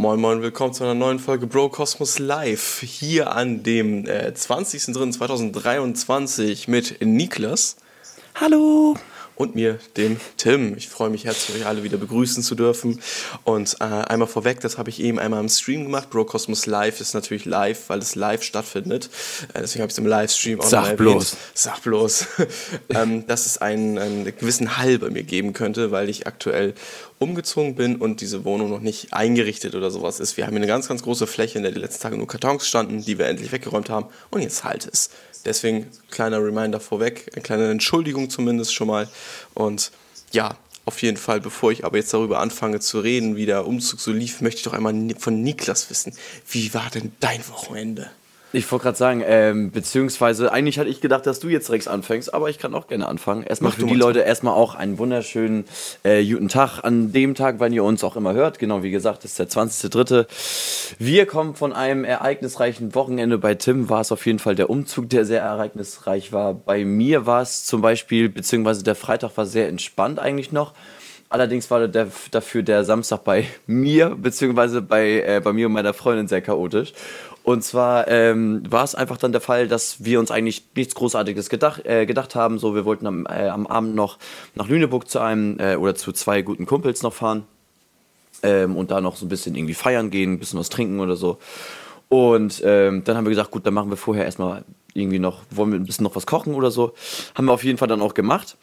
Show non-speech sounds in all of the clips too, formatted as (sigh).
Moin Moin, willkommen zu einer neuen Folge Bro Cosmos Live. Hier an dem äh, 20.03.2023 mit Niklas. Hallo und mir, dem Tim. Ich freue mich herzlich, euch alle wieder begrüßen zu dürfen. Und äh, einmal vorweg, das habe ich eben einmal im Stream gemacht. Bro Cosmos Live ist natürlich live, weil es live stattfindet. Äh, deswegen habe ich es im Livestream auch Sag noch bloß. Sag bloß. (laughs) ähm, dass es einen, einen gewissen Hall bei mir geben könnte, weil ich aktuell umgezogen bin und diese Wohnung noch nicht eingerichtet oder sowas ist. Wir haben hier eine ganz, ganz große Fläche, in der die letzten Tage nur Kartons standen, die wir endlich weggeräumt haben und jetzt halt es. Deswegen kleiner Reminder vorweg, eine kleine Entschuldigung zumindest schon mal. Und ja, auf jeden Fall, bevor ich aber jetzt darüber anfange zu reden, wie der Umzug so lief, möchte ich doch einmal von Niklas wissen. Wie war denn dein Wochenende? Ich wollte gerade sagen, ähm, beziehungsweise eigentlich hatte ich gedacht, dass du jetzt Rex anfängst, aber ich kann auch gerne anfangen. Erstmal Mach für die Leute erstmal auch einen wunderschönen äh, guten Tag an dem Tag, wann ihr uns auch immer hört. Genau, wie gesagt, ist der 20.3. Wir kommen von einem ereignisreichen Wochenende. Bei Tim war es auf jeden Fall der Umzug, der sehr ereignisreich war. Bei mir war es zum Beispiel, beziehungsweise der Freitag war sehr entspannt eigentlich noch. Allerdings war der, dafür der Samstag bei (laughs) mir, beziehungsweise bei, äh, bei mir und meiner Freundin sehr chaotisch. Und zwar ähm, war es einfach dann der Fall, dass wir uns eigentlich nichts Großartiges gedacht, äh, gedacht haben. So, wir wollten am, äh, am Abend noch nach Lüneburg zu einem äh, oder zu zwei guten Kumpels noch fahren ähm, und da noch so ein bisschen irgendwie feiern gehen, ein bisschen was trinken oder so. Und ähm, dann haben wir gesagt, gut, dann machen wir vorher erstmal irgendwie noch, wollen wir ein bisschen noch was kochen oder so. Haben wir auf jeden Fall dann auch gemacht.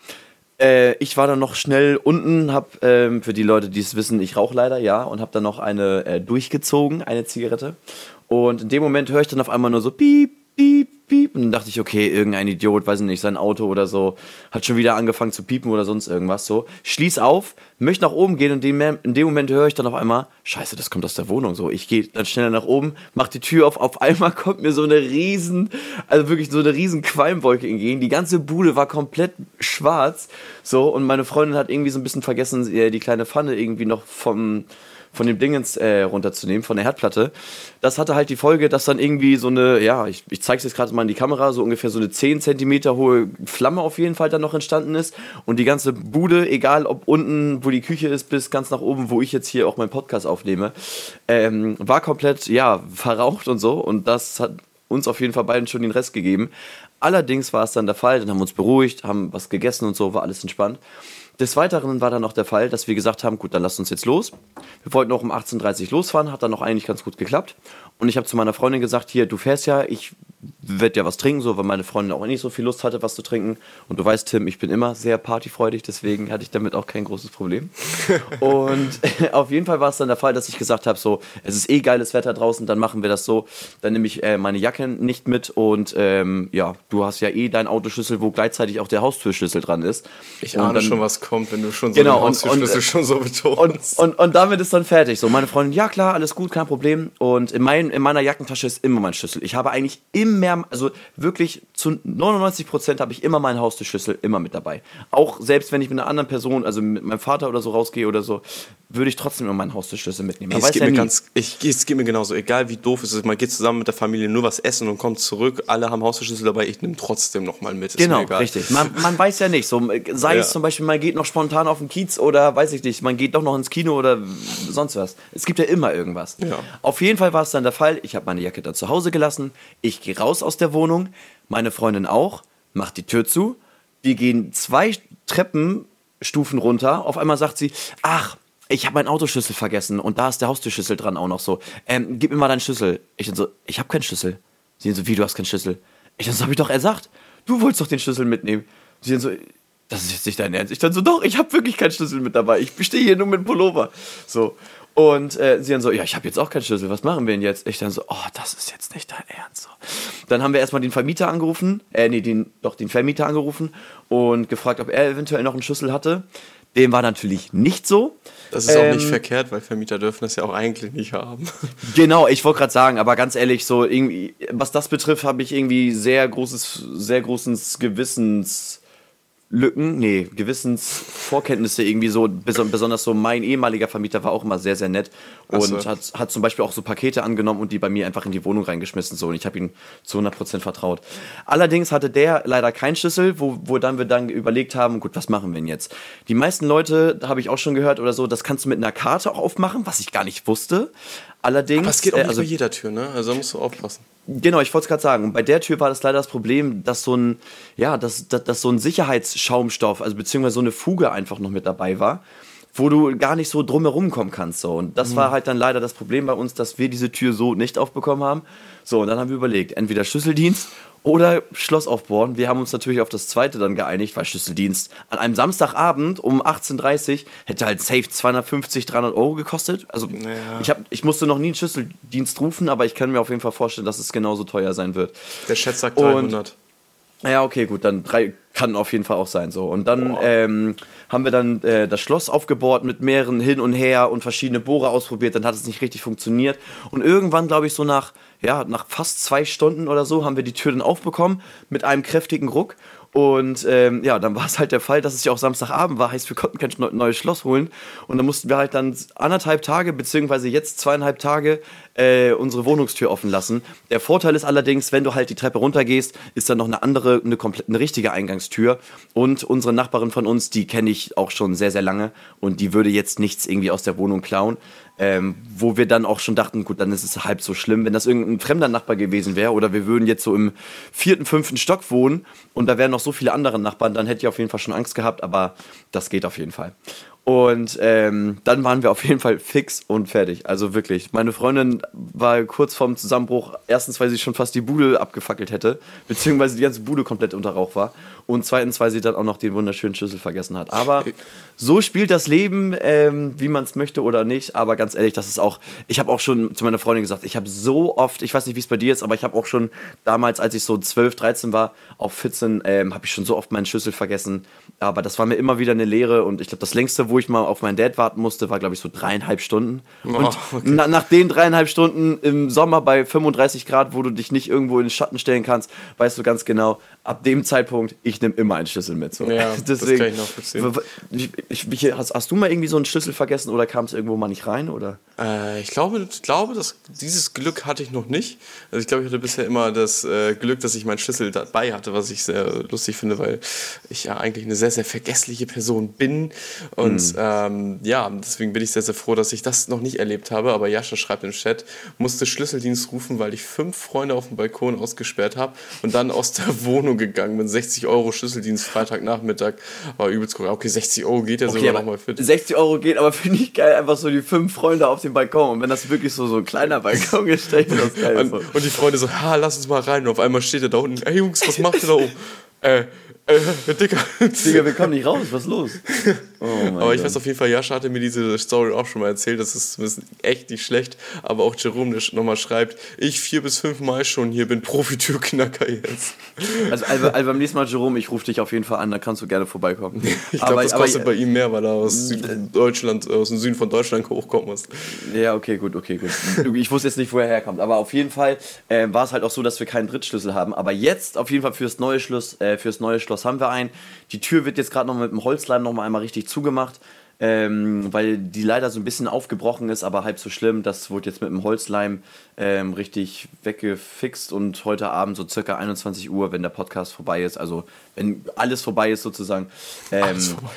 Äh, ich war dann noch schnell unten, hab ähm, für die Leute, die es wissen, ich rauche leider, ja, und habe dann noch eine äh, durchgezogen, eine Zigarette. Und in dem Moment höre ich dann auf einmal nur so piep, piep, piep. Und dann dachte ich, okay, irgendein Idiot, weiß nicht, sein Auto oder so, hat schon wieder angefangen zu piepen oder sonst irgendwas so. Schließ auf, möchte nach oben gehen und in dem Moment höre ich dann auf einmal, scheiße, das kommt aus der Wohnung so. Ich gehe dann schneller nach oben, mach die Tür auf, auf einmal kommt mir so eine riesen, also wirklich so eine riesen Qualmwolke entgegen. Die ganze Bude war komplett schwarz so und meine Freundin hat irgendwie so ein bisschen vergessen, die kleine Pfanne irgendwie noch vom von dem Dingens äh, runterzunehmen, von der Herdplatte. Das hatte halt die Folge, dass dann irgendwie so eine, ja, ich, ich zeige es jetzt gerade mal in die Kamera, so ungefähr so eine 10 cm hohe Flamme auf jeden Fall dann noch entstanden ist. Und die ganze Bude, egal ob unten, wo die Küche ist, bis ganz nach oben, wo ich jetzt hier auch meinen Podcast aufnehme, ähm, war komplett, ja, verraucht und so. Und das hat uns auf jeden Fall beiden schon den Rest gegeben. Allerdings war es dann der Fall, dann haben wir uns beruhigt, haben was gegessen und so, war alles entspannt. Des Weiteren war dann noch der Fall, dass wir gesagt haben, gut, dann lasst uns jetzt los. Wir wollten auch um 18.30 Uhr losfahren, hat dann noch eigentlich ganz gut geklappt. Und ich habe zu meiner Freundin gesagt, hier, du fährst ja, ich werde ja was trinken, so, weil meine Freundin auch nicht so viel Lust hatte, was zu trinken. Und du weißt, Tim, ich bin immer sehr partyfreudig, deswegen hatte ich damit auch kein großes Problem. (laughs) und (laughs) auf jeden Fall war es dann der Fall, dass ich gesagt habe, so, es ist eh geiles Wetter draußen, dann machen wir das so. Dann nehme ich äh, meine Jacke nicht mit und ähm, ja, du hast ja eh dein Autoschlüssel, wo gleichzeitig auch der Haustürschlüssel dran ist. Ich ahne dann, schon, was kommt, wenn du schon so genau, den Haustürschlüssel und, schon so betonst. Und, und, und, damit ist dann fertig. So, meine Freundin, ja klar, alles gut, kein Problem. Und in, mein, in meiner Jackentasche ist immer mein Schlüssel. Ich habe eigentlich immer, also wirklich zu 99 Prozent habe ich immer meinen Haustürschlüssel immer mit dabei. Auch selbst wenn ich mit einer anderen Person, also mit meinem Vater oder so rausgehe oder so, würde ich trotzdem immer meinen Haustürschlüssel mitnehmen. es, geht ja mir ganz, ich, es geht mir genauso, egal wie doof es ist, man geht zusammen mit der Familie nur was essen und kommt zurück, alle haben Haustürschlüssel dabei, ich nehme trotzdem nochmal mit. Ist genau, richtig. Man, man, (laughs) weiß ja nicht, so, sei ja. es zum Beispiel, man geht noch spontan auf den Kiez oder weiß ich nicht, man geht doch noch ins Kino oder sonst was. Es gibt ja immer irgendwas. Ja. Auf jeden Fall war es dann der Fall, ich habe meine Jacke dann zu Hause gelassen, ich gehe raus aus der Wohnung, meine Freundin auch, macht die Tür zu, wir gehen zwei Treppenstufen runter, auf einmal sagt sie, ach, ich habe meinen Autoschlüssel vergessen und da ist der Haustürschlüssel dran auch noch so. Ähm, gib mir mal deinen Schlüssel. Ich dann so, ich habe keinen Schlüssel. Sie so, wie, du hast keinen Schlüssel? Ich dann so, hab ich doch gesagt. Du wolltest doch den Schlüssel mitnehmen. Sie dann so, das ist jetzt nicht dein Ernst. Ich dann so, doch, ich habe wirklich keinen Schlüssel mit dabei. Ich bestehe hier nur mit Pullover. So. Und äh, sie dann so, ja, ich habe jetzt auch keinen Schlüssel, was machen wir denn jetzt? Ich dann so, oh, das ist jetzt nicht dein Ernst. So. Dann haben wir erstmal den Vermieter angerufen, äh, nee, den, doch den Vermieter angerufen und gefragt, ob er eventuell noch einen Schlüssel hatte. Dem war natürlich nicht so. Das ist ähm, auch nicht ähm, verkehrt, weil Vermieter dürfen das ja auch eigentlich nicht haben. (laughs) Genau, ich wollte gerade sagen, aber ganz ehrlich, so irgendwie, was das betrifft, habe ich irgendwie sehr großes, sehr großes Gewissens Gewissenslücken, nee, Gewissensvorkenntnisse irgendwie so, besonders so mein ehemaliger Vermieter war auch immer sehr, sehr nett und so. hat, hat zum Beispiel auch so Pakete angenommen und die bei mir einfach in die Wohnung reingeschmissen so und ich habe ihm zu 100% vertraut. Allerdings hatte der leider keinen Schlüssel, wo, wo dann wir dann überlegt haben, gut, was machen wir denn jetzt? Die meisten Leute, habe ich auch schon gehört oder so, das kannst du mit einer Karte auch aufmachen, was ich gar nicht wusste. Allerdings. Aber es geht auch äh, nicht also, bei jeder Tür, ne? Also musst du aufpassen. Genau, ich wollte es gerade sagen. Bei der Tür war das leider das Problem, dass so ein, ja, dass, dass, dass so ein Sicherheitsschaumstoff, also beziehungsweise so eine Fuge einfach noch mit dabei war, wo du gar nicht so drumherum kommen kannst. So. Und das mhm. war halt dann leider das Problem bei uns, dass wir diese Tür so nicht aufbekommen haben. So, und dann haben wir überlegt, entweder Schlüsseldienst oder Schloss aufbohren. Wir haben uns natürlich auf das zweite dann geeinigt, weil Schlüsseldienst an einem Samstagabend um 18.30 Uhr hätte halt safe 250, 300 Euro gekostet. Also naja. ich, hab, ich musste noch nie einen Schlüsseldienst rufen, aber ich kann mir auf jeden Fall vorstellen, dass es genauso teuer sein wird. Der Chat sagt 300. Und, ja, okay, gut, dann drei kann auf jeden Fall auch sein so. Und dann ähm, haben wir dann äh, das Schloss aufgebohrt mit mehreren hin und her und verschiedene Bohrer ausprobiert. Dann hat es nicht richtig funktioniert. Und irgendwann, glaube ich, so nach ja, nach fast zwei Stunden oder so haben wir die Tür dann aufbekommen mit einem kräftigen Ruck. Und ähm, ja, dann war es halt der Fall, dass es ja auch Samstagabend war, heißt, wir konnten kein neues Schloss holen. Und dann mussten wir halt dann anderthalb Tage, beziehungsweise jetzt zweieinhalb Tage, äh, unsere Wohnungstür offen lassen. Der Vorteil ist allerdings, wenn du halt die Treppe runtergehst, ist dann noch eine andere, eine komplett, eine richtige Eingangstür. Und unsere Nachbarin von uns, die kenne ich auch schon sehr, sehr lange und die würde jetzt nichts irgendwie aus der Wohnung klauen. Ähm, wo wir dann auch schon dachten, gut, dann ist es halb so schlimm, wenn das irgendein fremder Nachbar gewesen wäre oder wir würden jetzt so im vierten, fünften Stock wohnen und da wären noch so viele andere Nachbarn, dann hätte ich auf jeden Fall schon Angst gehabt, aber das geht auf jeden Fall. Und ähm, dann waren wir auf jeden Fall fix und fertig. Also wirklich. Meine Freundin war kurz vorm Zusammenbruch. Erstens, weil sie schon fast die Bude abgefackelt hätte, beziehungsweise die ganze Bude komplett unter Rauch war. Und zweitens, weil sie dann auch noch den wunderschönen Schlüssel vergessen hat. Aber so spielt das Leben, ähm, wie man es möchte oder nicht. Aber ganz ehrlich, das ist auch. Ich habe auch schon zu meiner Freundin gesagt, ich habe so oft, ich weiß nicht, wie es bei dir ist, aber ich habe auch schon damals, als ich so 12, 13 war, auf 14, ähm, habe ich schon so oft meinen Schlüssel vergessen. Aber das war mir immer wieder eine Lehre. Und ich glaube, das längste, wo ich mal auf meinen Dad warten musste, war, glaube ich, so dreieinhalb Stunden. Oh, und okay. na, nach den dreieinhalb Stunden im Sommer bei 35 Grad, wo du dich nicht irgendwo in den Schatten stellen kannst, weißt du ganz genau, ab dem Zeitpunkt, ich nehme immer einen Schlüssel mit. So. Ja, Deswegen, (laughs) das kann ich nachvollziehen. Ich, ich, hast, hast, du mal irgendwie so einen Schlüssel vergessen oder kam es irgendwo mal nicht rein? Oder? Äh, ich glaube, ich glaube dass dieses Glück hatte ich noch nicht. Also ich glaube, ich hatte bisher immer das äh, Glück, dass ich meinen Schlüssel dabei hatte, was ich sehr lustig finde, weil ich ja eigentlich eine sehr, sehr vergessliche Person bin. Und mhm. ähm, ja, deswegen bin ich sehr, sehr froh, dass ich das noch nicht erlebt habe. Aber Jascha schreibt im Chat, musste Schlüsseldienst rufen, weil ich fünf Freunde auf dem Balkon ausgesperrt habe und dann aus der (laughs) Wohnung gegangen bin. 60 Euro Schlüsseldienst Freitagnachmittag. War übelst cool. Okay, 60 Euro geht ja okay, sogar nochmal fit. 60 Euro geht, aber (laughs) finde ich geil, einfach so die fünf Freunde auf dem Balkon. Und wenn das wirklich so, so ein kleiner Balkon (laughs) ist, stelle das geil und, und die Freunde so, ha, lass uns mal rein. Und auf einmal steht er da unten, ey Jungs, was macht ihr da oben? äh, äh, Dicker. Digga, wir kommen nicht raus, was ist los? Oh aber ich Gott. weiß auf jeden Fall, Jascha hatte mir diese Story auch schon mal erzählt, das ist, das ist echt nicht schlecht, aber auch Jerome, der nochmal schreibt, ich vier bis fünf Mal schon hier bin Profitürknacker jetzt. Also, also, also, beim nächsten Mal, Jerome, ich rufe dich auf jeden Fall an, da kannst du gerne vorbeikommen. (laughs) ich glaube, das kostet aber, bei ihm mehr, weil er aus Deutschland, aus dem Süden von Deutschland hochkommen muss. Ja, okay, gut, okay, gut. Ich wusste jetzt nicht, wo er herkommt, aber auf jeden Fall äh, war es halt auch so, dass wir keinen Drittschlüssel haben, aber jetzt auf jeden Fall fürs neue Schloss, äh, fürs neue Schloss haben wir einen. Die Tür wird jetzt gerade noch mit dem Holzleim noch mal einmal richtig zugemacht, ähm, weil die leider so ein bisschen aufgebrochen ist, aber halb so schlimm. Das wurde jetzt mit dem Holzleim ähm, richtig weggefixt und heute Abend so circa 21 Uhr, wenn der Podcast vorbei ist, also wenn alles vorbei ist sozusagen. Ähm, alles vorbei.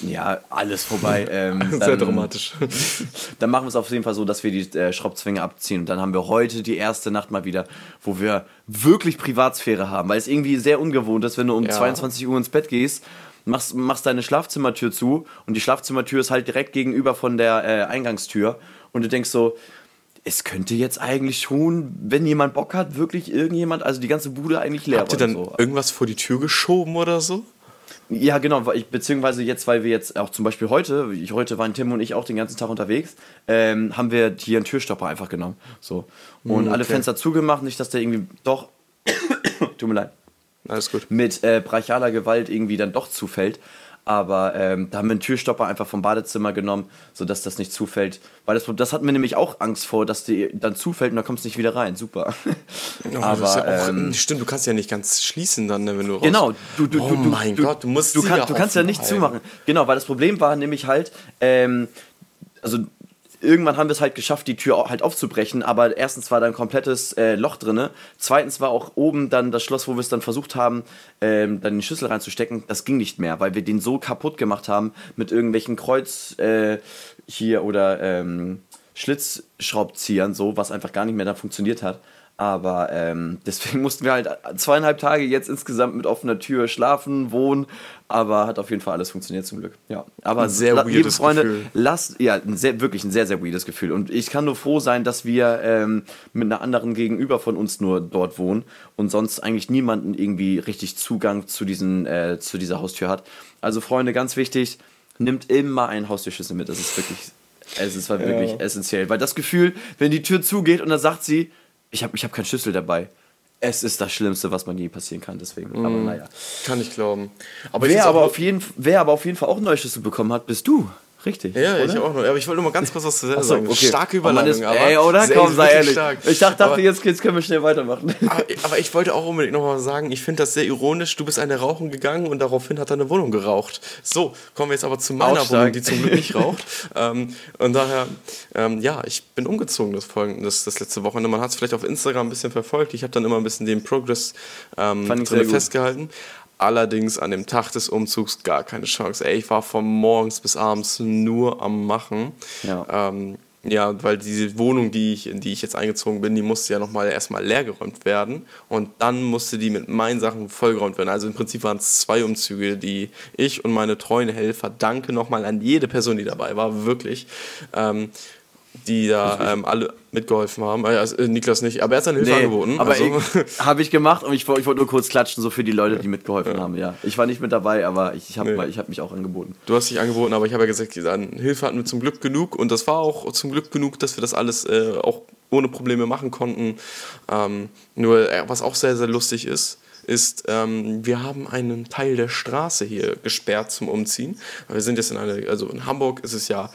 Ja, alles vorbei. (laughs) Ähm, dann, Sehr dramatisch. (laughs) Dann machen wir es auf jeden Fall so, dass wir die äh, Schraubzwinge abziehen. Und dann haben wir heute die erste Nacht mal wieder, wo wir wirklich Privatsphäre haben. Weil es irgendwie sehr ungewohnt ist, wenn du um ja. 22 Uhr ins Bett gehst, machst, machst deine Schlafzimmertür zu und die Schlafzimmertür ist halt direkt gegenüber von der äh, Eingangstür. Und du denkst so, es könnte jetzt eigentlich schon, wenn jemand Bock hat, wirklich irgendjemand, also die ganze Bude eigentlich leer. Habt ihr dann so. irgendwas vor die Tür geschoben oder so? Ja, genau, ich, beziehungsweise jetzt, weil wir jetzt auch zum Beispiel heute, ich, heute waren Tim und ich auch den ganzen Tag unterwegs, ähm, haben wir hier einen Türstopper einfach genommen. So. Und hm, okay. alle Fenster zugemacht, nicht, dass der irgendwie doch, (coughs) tut mir leid, alles gut, mit äh, brachialer Gewalt irgendwie dann doch zufällt. Aber ähm, da haben wir einen Türstopper einfach vom Badezimmer genommen, sodass das nicht zufällt. Weil das, das hatten wir nämlich auch Angst vor, dass die dann zufällt und dann kommst du nicht wieder rein. Super. (laughs) Oh, aber ja auch, ähm, stimmt, du kannst ja nicht ganz schließen dann, ne, wenn du raus Genau, du, du, oh du, mein du, Gott, du musst du, kann, du kannst ja nicht zumachen. Genau, weil das Problem war nämlich halt, ähm, also irgendwann haben wir es halt geschafft, die Tür halt aufzubrechen, aber erstens war da ein komplettes äh, Loch drin. Zweitens war auch oben dann das Schloss, wo wir es dann versucht haben, ähm, dann den Schlüssel reinzustecken. Das ging nicht mehr, weil wir den so kaputt gemacht haben mit irgendwelchen Kreuz äh, hier oder ähm, Schlitzschraubziehern, so, was einfach gar nicht mehr dann funktioniert hat. Aber ähm, (laughs) deswegen mussten wir halt zweieinhalb Tage jetzt insgesamt mit offener Tür schlafen, wohnen. Aber hat auf jeden Fall alles funktioniert zum Glück. Ja. Aber ein sehr liebe Freunde, Gefühl. lasst, ja, ein sehr, wirklich ein sehr, sehr weirdes Gefühl. Und ich kann nur froh sein, dass wir ähm, mit einer anderen Gegenüber von uns nur dort wohnen und sonst eigentlich niemanden irgendwie richtig Zugang zu, diesen, äh, zu dieser Haustür hat. Also, Freunde, ganz wichtig, nimmt immer einen Haustürschlüssel mit. Das ist wirklich, es ist wirklich ja. essentiell. Weil das Gefühl, wenn die Tür zugeht und dann sagt sie, ich habe ich hab keinen Schlüssel dabei. Es ist das Schlimmste, was man je passieren kann, deswegen. Mm, aber naja. Kann ich glauben. Aber wer, aber auf jeden, wer aber auf jeden Fall auch einen Neuschlüssel bekommen hat, bist du. Richtig. Ja, oder? ich auch noch. Aber ich wollte nur mal ganz kurz was zu so, sagen. Okay. Starke Überleitung, ist, aber. Ey, oder? Komm, sei ehrlich. Stark. Ich dachte, aber, jetzt, jetzt können wir schnell weitermachen. (laughs) Aber, aber ich wollte auch unbedingt noch mal sagen, ich finde das sehr ironisch. Du bist eine rauchen gegangen und daraufhin hat deine Wohnung geraucht. So, kommen wir jetzt aber zu meiner Aufsteig. Wohnung, die zum Glück nicht (laughs) raucht. ähm, und daher, ähm, ja, ich bin umgezogen das, das, das letzte Wochenende. Man hat es vielleicht auf Instagram ein bisschen verfolgt. Ich habe dann immer ein bisschen den Progress ähm, drin festgehalten. Allerdings an dem Tag des Umzugs gar keine Chance. Ey, ich war von morgens bis abends nur am Machen. Ja. Ähm, ja, weil diese Wohnung, die ich, in die ich jetzt eingezogen bin, die musste ja nochmal erstmal leergeräumt werden. Und dann musste die mit meinen Sachen vollgeräumt werden. Also im Prinzip waren es zwei Umzüge, die ich und meine treuen Helfer, danke nochmal an jede Person, die dabei war, wirklich. Ähm, die da ähm, alle mitgeholfen haben. Also, äh, Niklas nicht, aber er hat seine Hilfe nee, angeboten. Aber also. (laughs) habe ich gemacht und ich, ich wollte nur kurz klatschen, so für die Leute, die mitgeholfen ja. haben. Ja, ich war nicht mit dabei, aber ich, ich habe nee. hab mich auch angeboten. Du hast dich angeboten, aber ich habe ja gesagt, Hilfe hatten wir zum Glück genug und das war auch zum Glück genug, dass wir das alles äh, auch ohne Probleme machen konnten. Ähm, nur äh, was auch sehr sehr lustig ist ist, ähm, wir haben einen Teil der Straße hier gesperrt zum Umziehen. Wir sind jetzt in einer, also in Hamburg ist es ja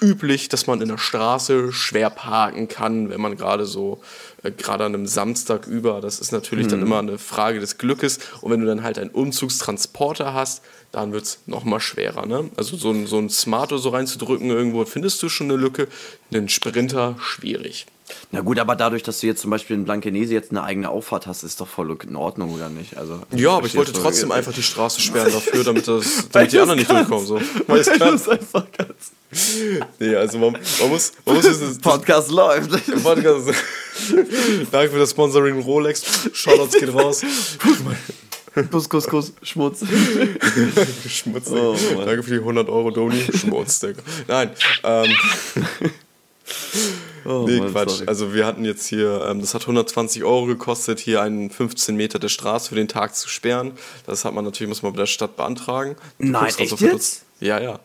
üblich, dass man in der Straße schwer parken kann, wenn man gerade so, äh, gerade an einem Samstag über, das ist natürlich mhm. dann immer eine Frage des Glückes. Und wenn du dann halt einen Umzugstransporter hast, dann wird es nochmal schwerer. Ne? Also so ein, so ein Smarto so reinzudrücken irgendwo, findest du schon eine Lücke. Einen Sprinter, schwierig. Na gut, aber dadurch, dass du jetzt zum Beispiel in Blankenese jetzt eine eigene Auffahrt hast, ist doch voll in Ordnung, oder nicht? Also, ja, aber ich wollte trotzdem so einfach die Straße sperren (laughs) dafür, damit, das, damit die anderen nicht durchkommen. So. Weil es einfach ganz. Nee, also man, man muss. Man muss das (laughs) Podcast läuft. (laughs) Podcast. Danke für das Sponsoring Rolex. Shoutouts geht raus. Kuss, Kuss, Kuss, Schmutz. Schmutz. Oh, Danke für die 100 Euro, Doni. Schmutz, Digga. Nein. Ähm. (laughs) Oh, nee, Mann, Quatsch. Sorry. Also wir hatten jetzt hier, ähm, das hat 120 Euro gekostet, hier einen 15 Meter der Straße für den Tag zu sperren. Das hat man natürlich, muss man bei der Stadt beantragen. Du Nein, echt also jetzt? Ja, ja.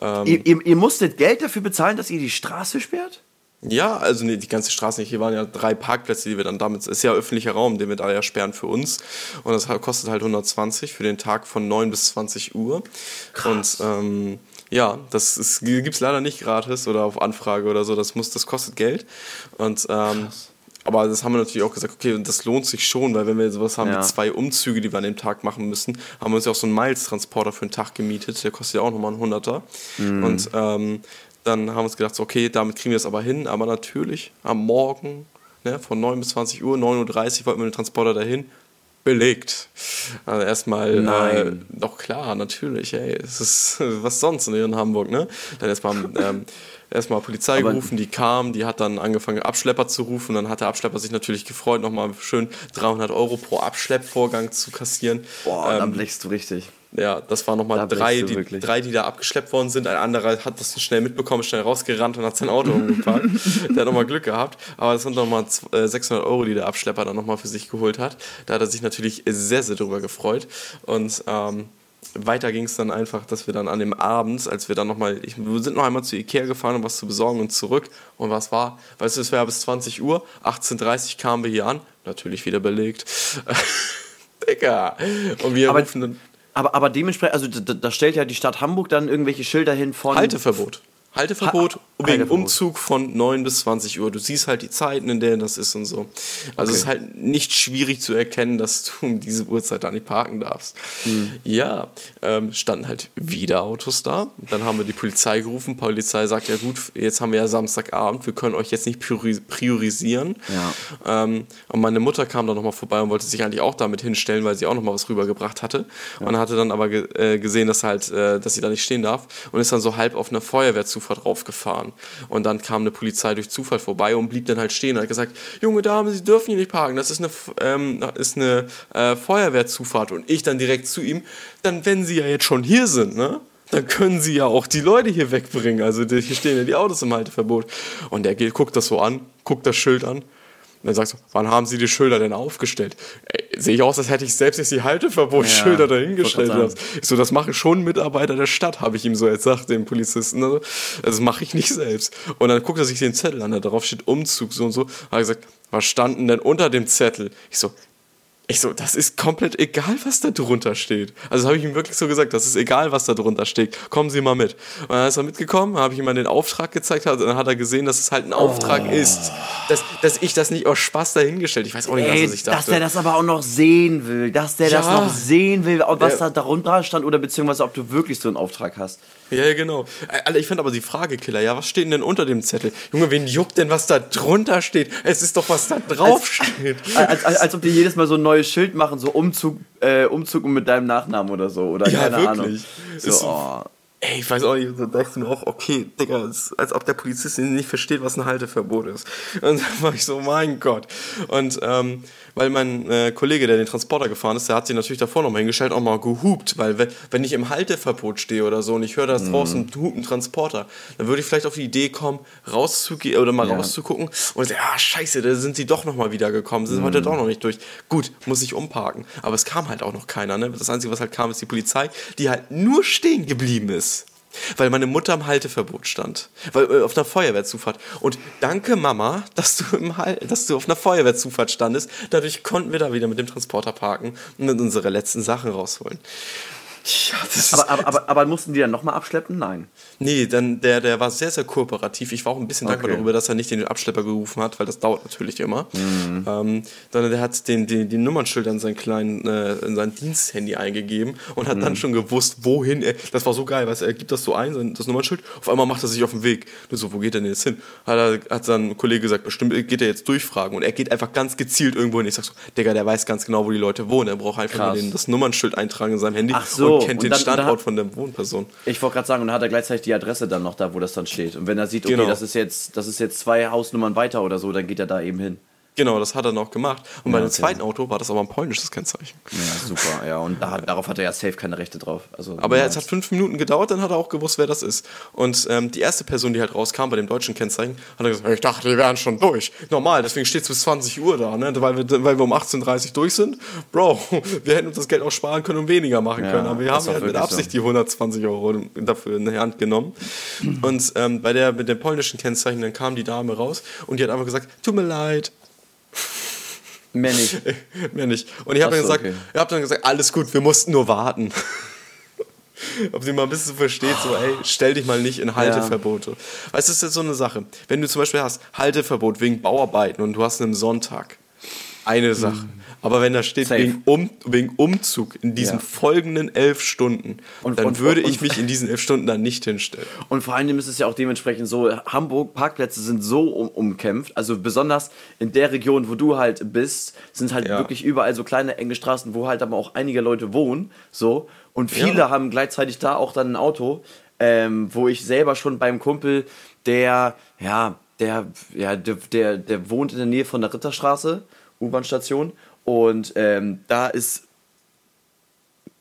Ähm, ihr, ihr, ihr musstet Geld dafür bezahlen, dass ihr die Straße sperrt? Ja, also nee, die ganze Straße nicht. Hier waren ja drei Parkplätze, die wir dann damit. Ist ja öffentlicher Raum, den wir da ja sperren für uns. Und das kostet halt 120 für den Tag von 9 bis 20 Uhr. Krass. Und ähm, ja, das gibt es leider nicht gratis oder auf Anfrage oder so. Das, muss, das kostet Geld. Und, ähm, aber das haben wir natürlich auch gesagt, okay, das lohnt sich schon, weil wenn wir sowas haben ja. wie zwei Umzüge, die wir an dem Tag machen müssen, haben wir uns ja auch so einen Miles-Transporter für einen Tag gemietet. Der kostet ja auch nochmal einen Hunderter. Mhm. Und ähm, dann haben wir uns gedacht, okay, damit kriegen wir es aber hin. Aber natürlich am Morgen ne, von 9 bis 20 Uhr, 9.30 Uhr wollten wir den Transporter dahin belegt. Also erstmal, Nein. Äh, doch klar, natürlich, ey, es ist (laughs) was sonst in Hamburg, ne? Dann erstmal ähm, erstmal Polizei Aber gerufen, die kam, die hat dann angefangen Abschlepper zu rufen, dann hat der Abschlepper sich natürlich gefreut, nochmal schön 300 Euro pro Abschleppvorgang zu kassieren. Boah, ähm, dann blechst du richtig. Ja, das waren nochmal drei die, drei, die da abgeschleppt worden sind. Ein anderer hat das schnell mitbekommen, schnell rausgerannt und hat sein Auto umgeparkt. (laughs) der hat nochmal Glück gehabt. Aber das sind nochmal 600 äh, Euro, die der Abschlepper dann nochmal für sich geholt hat. Da hat er sich natürlich sehr, sehr drüber gefreut. Und ähm, weiter ging es dann einfach, dass wir dann an dem Abend, als wir dann nochmal, wir sind noch einmal zu Ikea gefahren, um was zu besorgen und zurück. Und was war? Weißt du, es war bis 20 Uhr, 18.30 Uhr kamen wir hier an, natürlich wieder belegt. (laughs) Digga. Und wir aber, rufen dann Aber, aber dementsprechend, also da, da stellt ja die Stadt Hamburg dann irgendwelche Schilder hin von. Halteverbot. Halteverbot ha wegen. Umzug von 9 bis 20 Uhr. Du siehst halt die Zeiten, in denen das ist und so. Also okay. es ist halt nicht schwierig zu erkennen, dass du um diese Uhrzeit da nicht parken darfst. Hm. Ja, ähm, standen halt wieder Autos da. Dann haben wir die Polizei gerufen. Polizei sagt, ja gut, jetzt haben wir ja Samstagabend, wir können euch jetzt nicht priorisieren. Ja. Ähm, und meine Mutter kam dann nochmal vorbei und wollte sich eigentlich auch damit hinstellen, weil sie auch nochmal was rübergebracht hatte. Ja. Und hatte dann aber ge äh, gesehen, dass halt, äh, dass sie da nicht stehen darf und ist dann so halb auf einer Feuerwehr zu Draufgefahren. Und dann kam eine Polizei durch Zufall vorbei und blieb dann halt stehen und hat gesagt, junge Dame, Sie dürfen hier nicht parken, das ist eine, ähm, ist eine äh, Feuerwehrzufahrt. Und ich dann direkt zu ihm, dann wenn Sie ja jetzt schon hier sind, ne? dann können sie ja auch die Leute hier wegbringen. Also hier stehen ja die Autos im Halteverbot. Und der geht, guckt das so an, guckt das Schild an und dann sagst du, wann haben sie die Schilder denn aufgestellt? Sehe ich aus, als hätte ich selbst jetzt die Halteverbotsschilder ja, dahingestellt. Ich so, das mache schon Mitarbeiter der Stadt, habe ich ihm so jetzt gesagt, dem Polizisten. Also, das mache ich nicht selbst. Und dann guckt er sich den Zettel an, da drauf steht Umzug, so und so. Hat er gesagt, was standen denn unter dem Zettel? Ich so, ich so, das ist komplett egal, was da drunter steht. Also habe ich ihm wirklich so gesagt, das ist egal, was da drunter steht. Kommen Sie mal mit. Und dann ist er mitgekommen, habe ich ihm mal den Auftrag gezeigt, und dann hat er gesehen, dass es halt ein Auftrag oh. ist. Dass, dass ich das nicht aus Spaß dahingestellt. Ich weiß auch nicht, Ey, was ich dachte. Dass der das aber auch noch sehen will. Dass der ja. das noch sehen will, was ja. da darunter stand oder beziehungsweise ob du wirklich so einen Auftrag hast. Ja, genau. Alter, ich fand aber die Fragekiller, ja, was steht denn unter dem Zettel? Junge, wen juckt denn, was da drunter steht? Es ist doch, was da drauf als, steht. Als, als, als, ob die jedes Mal so ein neues Schild machen, so Umzug, äh, Umzug mit deinem Nachnamen oder so. Oder ja, keine wirklich. Ahnung. So, oh. Ey, ich weiß auch nicht, da dachte ich mir auch, okay, Digga, als ob der Polizist nicht versteht, was ein Halteverbot ist. Und dann war ich so, mein Gott. Und ähm, weil mein äh, Kollege, der den Transporter gefahren ist, der hat sich natürlich davor nochmal hingestellt, auch mal gehupt, weil wenn, ich im Halteverbot stehe oder so und ich höre das mhm. draußen hupen Transporter, dann würde ich vielleicht auf die Idee kommen, rauszugehen oder mal ja. rauszugucken und sagen, ah, scheiße, da sind sie doch nochmal wieder gekommen, sind mhm. heute doch noch nicht durch. Gut, muss ich umparken. Aber es kam halt auch noch keiner, ne? Das Einzige, was halt kam, ist die Polizei, die halt nur stehen geblieben ist. Weil meine Mutter im Halteverbot stand. Weil, äh, auf einer Feuerwehrzufahrt. Und danke, Mama, dass du, im dass du auf einer Feuerwehrzufahrt standest. Dadurch konnten wir da wieder mit dem Transporter parken und unsere letzten Sachen rausholen. Ja, aber, aber, aber, aber, mussten die dann nochmal abschleppen? Nein. Nee, dann, der, der war sehr, sehr kooperativ. Ich war auch ein bisschen okay. dankbar darüber, dass er nicht den Abschlepper gerufen hat, weil das dauert natürlich immer. Mhm. Ähm, sondern der hat den, den, die Nummernschilder in sein, kleinen, äh, in sein Diensthandy eingegeben und hat mhm. dann schon gewusst, wohin er. Das war so geil, weißt, er gibt das so ein, das Nummernschild, auf einmal macht er sich auf den Weg. Nur so, wo geht er denn jetzt hin? Hat, er, hat sein Kollege gesagt, bestimmt geht er jetzt durchfragen. Und er geht einfach ganz gezielt irgendwo hin. Ich sag so, Digga, der weiß ganz genau, wo die Leute wohnen. Er braucht einfach nur den, das Nummernschild eintragen in seinem Handy Ach so kennt den dann, Standort von der Wohnperson. Ich wollte gerade sagen, und dann hat er gleichzeitig die Adresse dann noch da, wo das dann steht. Und wenn er sieht, okay, genau. das ist jetzt, das ist jetzt zwei Hausnummern weiter oder so, dann geht er da eben hin. Genau, das hat er noch gemacht. Und ja, bei dem okay. zweiten Auto war das aber ein polnisches Kennzeichen. Ja, super, ja. Und da, darauf hat er ja safe keine Rechte drauf. Also, aber ja, es hat fünf Minuten gedauert, dann hat er auch gewusst, wer das ist. Und ähm, die erste Person, die halt rauskam bei dem deutschen Kennzeichen, hat er gesagt, ich dachte, die wären schon durch. Normal, deswegen steht es bis 20 Uhr da, ne? weil, wir, weil wir um 18.30 Uhr durch sind. Bro, (laughs) wir hätten uns das Geld auch sparen können und weniger machen ja, können. Aber wir haben ja mit Absicht so. die 120 Euro dafür in die Hand genommen. Und ähm, bei der, mit dem polnischen Kennzeichen, dann kam die Dame raus und die hat einfach gesagt, tut mir leid, Mehr nicht. (laughs) Mehr nicht. Und ich habe dann, gesagt, okay. hab dann gesagt, alles gut, wir mussten nur warten. (laughs) Ob sie mal ein bisschen versteht, so, ey, stell dich mal nicht in Halteverbote. Ja. Weißt du, das ist jetzt so eine Sache. Wenn du zum Beispiel hast Halteverbot wegen Bauarbeiten und du hast einen Sonntag, eine Sache. Mhm. Aber wenn da steht wegen, um, wegen, Umzug in diesen ja. folgenden elf Stunden, und, dann und, würde und, ich mich in diesen elf Stunden dann nicht hinstellen. Und vor allem ist es ja auch dementsprechend so, Hamburg, Parkplätze sind so um, umkämpft, also besonders in der Region, wo du halt bist, sind halt ja. wirklich überall so kleine enge Straßen, wo halt aber auch einige Leute wohnen, so. Und viele ja. haben gleichzeitig da auch dann ein Auto, ähm, wo ich selber schon beim Kumpel, der, ja, der, ja, der, der, der wohnt in der Nähe von der Ritterstraße, U-Bahn-Station und ähm, da ist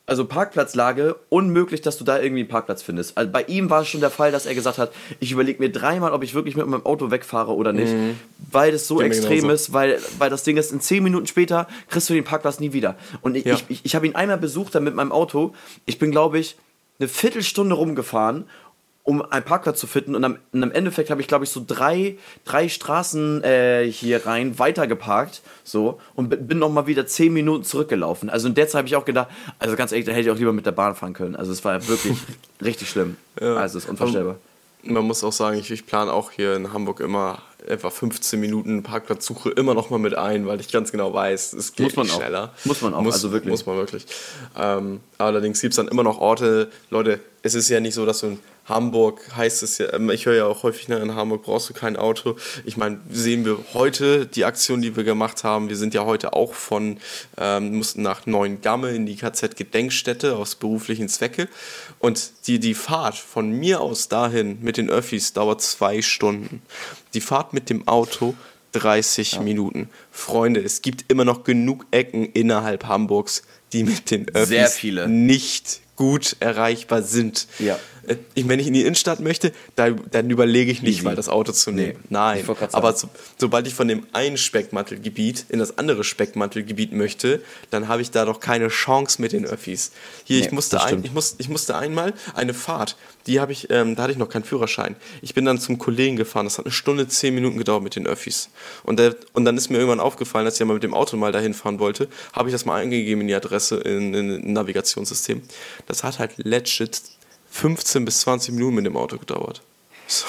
also Parkplatzlage unmöglich, dass du da irgendwie einen Parkplatz findest. Also bei ihm war es schon der Fall, dass er gesagt hat, ich überlege mir dreimal, ob ich wirklich mit meinem Auto wegfahre oder nicht, mhm. weil das so Geht extrem ist, weil, weil das Ding ist, in zehn Minuten später kriegst du den Parkplatz nie wieder. Und ich, ja. ich, ich, ich habe ihn einmal besucht dann mit meinem Auto. Ich bin, glaube ich, eine Viertelstunde rumgefahren um einen Parkplatz zu finden. Und am, und am Endeffekt habe ich, glaube ich, so drei, drei Straßen äh, hier rein weitergeparkt. So, und bin nochmal wieder zehn Minuten zurückgelaufen. Also in der Zeit habe ich auch gedacht, also ganz ehrlich, da hätte ich auch lieber mit der Bahn fahren können. Also es war wirklich (laughs) richtig schlimm. Ja. Also es ist unvorstellbar. Man muss auch sagen, ich, ich plane auch hier in Hamburg immer etwa 15 Minuten Parkplatzsuche immer noch mal mit ein, weil ich ganz genau weiß, es geht muss man schneller. Auch. Muss man auch, muss, also wirklich. Muss man wirklich. Ähm, allerdings gibt es dann immer noch Orte, Leute, es ist ja nicht so, dass du in Hamburg heißt es ja, ähm, ich höre ja auch häufig, ne, in Hamburg brauchst du kein Auto. Ich meine, sehen wir heute die Aktion, die wir gemacht haben. Wir sind ja heute auch von, ähm, mussten nach Neuengamme in die KZ-Gedenkstätte aus beruflichen Zwecke. Und die, die Fahrt von mir aus dahin mit den Öffis dauert zwei Stunden. Die Fahrt mit dem Auto 30 ja. Minuten. Freunde, es gibt immer noch genug Ecken innerhalb Hamburgs, die mit den Öffis nicht gut erreichbar sind. Ja. Äh, wenn ich in die Innenstadt möchte, dann, dann überlege ich nicht Easy. mal das Auto zu nehmen. Nee, Nein. Aber so, sobald ich von dem einen Speckmantelgebiet in das andere Speckmantelgebiet möchte, dann habe ich da doch keine Chance mit den Öffis. Hier, nee, ich, musste ein, ich, muss, ich musste einmal eine Fahrt, die habe ich, ähm, da hatte ich noch keinen Führerschein. Ich bin dann zum Kollegen gefahren, das hat eine Stunde, zehn Minuten gedauert mit den Öffis. Und, der, und dann ist mir irgendwann aufgefallen, als ich ja mal mit dem Auto mal dahin fahren wollte, habe ich das mal eingegeben in die Adresse in, in, in Navigationssystem. Das hat halt legit 15 bis 20 Minuten mit dem Auto gedauert. So.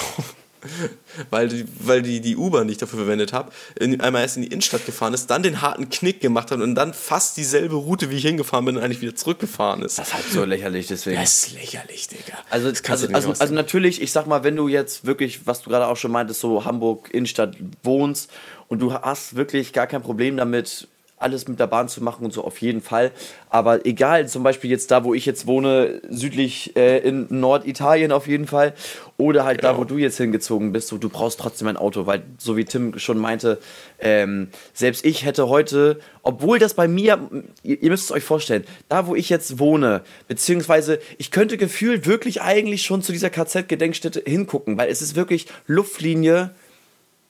(laughs) weil die, weil die, die U-Bahn, die ich dafür verwendet habe, einmal erst in die Innenstadt gefahren ist, dann den harten Knick gemacht hat und dann fast dieselbe Route, wie ich hingefahren bin, eigentlich wieder zurückgefahren ist. Das ist halt so lächerlich, deswegen. Das ist lächerlich, Digga. Also, also, also, also, natürlich, ich sag mal, wenn du jetzt wirklich, was du gerade auch schon meintest, so Hamburg Innenstadt wohnst und du hast wirklich gar kein Problem damit, alles mit der Bahn zu machen und so auf jeden Fall. Aber egal, zum Beispiel jetzt da, wo ich jetzt wohne, südlich äh, in Norditalien auf jeden Fall, oder halt genau. da, wo du jetzt hingezogen bist, so, du brauchst trotzdem ein Auto, weil so wie Tim schon meinte, ähm, selbst ich hätte heute, obwohl das bei mir, ihr, ihr müsst es euch vorstellen, da, wo ich jetzt wohne, beziehungsweise ich könnte gefühlt wirklich eigentlich schon zu dieser KZ-Gedenkstätte hingucken, weil es ist wirklich Luftlinie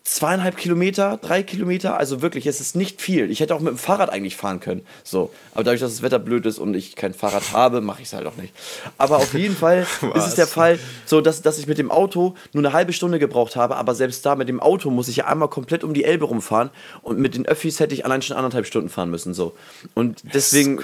zweieinhalb Kilometer, drei Kilometer, also wirklich, es ist nicht viel. Ich hätte auch mit dem Fahrrad eigentlich fahren können. So, aber dadurch, dass das Wetter blöd ist und ich kein Fahrrad habe, mache ich es halt auch nicht. Aber auf jeden Fall (laughs) ist es der Fall, so dass, dass ich mit dem Auto nur eine halbe Stunde gebraucht habe, aber selbst da mit dem Auto muss ich ja einmal komplett um die Elbe rumfahren und mit den Öffis hätte ich allein schon anderthalb Stunden fahren müssen. So. Und deswegen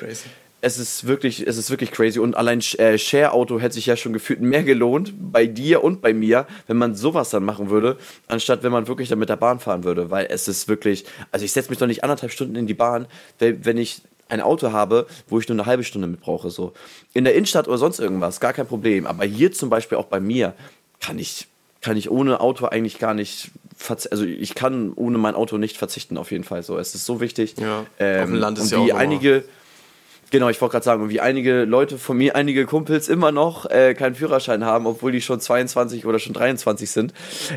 es ist wirklich, es ist wirklich crazy. Und allein äh, Share-Auto hätte sich ja schon gefühlt mehr gelohnt, bei dir und bei mir, wenn man sowas dann machen würde, anstatt wenn man wirklich dann mit der Bahn fahren würde. Weil es ist wirklich, also ich setze mich doch nicht anderthalb Stunden in die Bahn, wenn ich ein Auto habe, wo ich nur eine halbe Stunde mit brauche. So. In der Innenstadt oder sonst irgendwas, gar kein Problem. Aber hier zum Beispiel auch bei mir kann ich, kann ich ohne Auto eigentlich gar nicht also ich kann ohne mein Auto nicht verzichten auf jeden Fall so. Es ist so wichtig. Ja, ähm, auf dem Land ist und ja wie auch einige, Genau, ich wollte gerade sagen, wie einige Leute von mir, einige Kumpels immer noch äh, keinen Führerschein haben, obwohl die schon 22 oder schon 23 sind,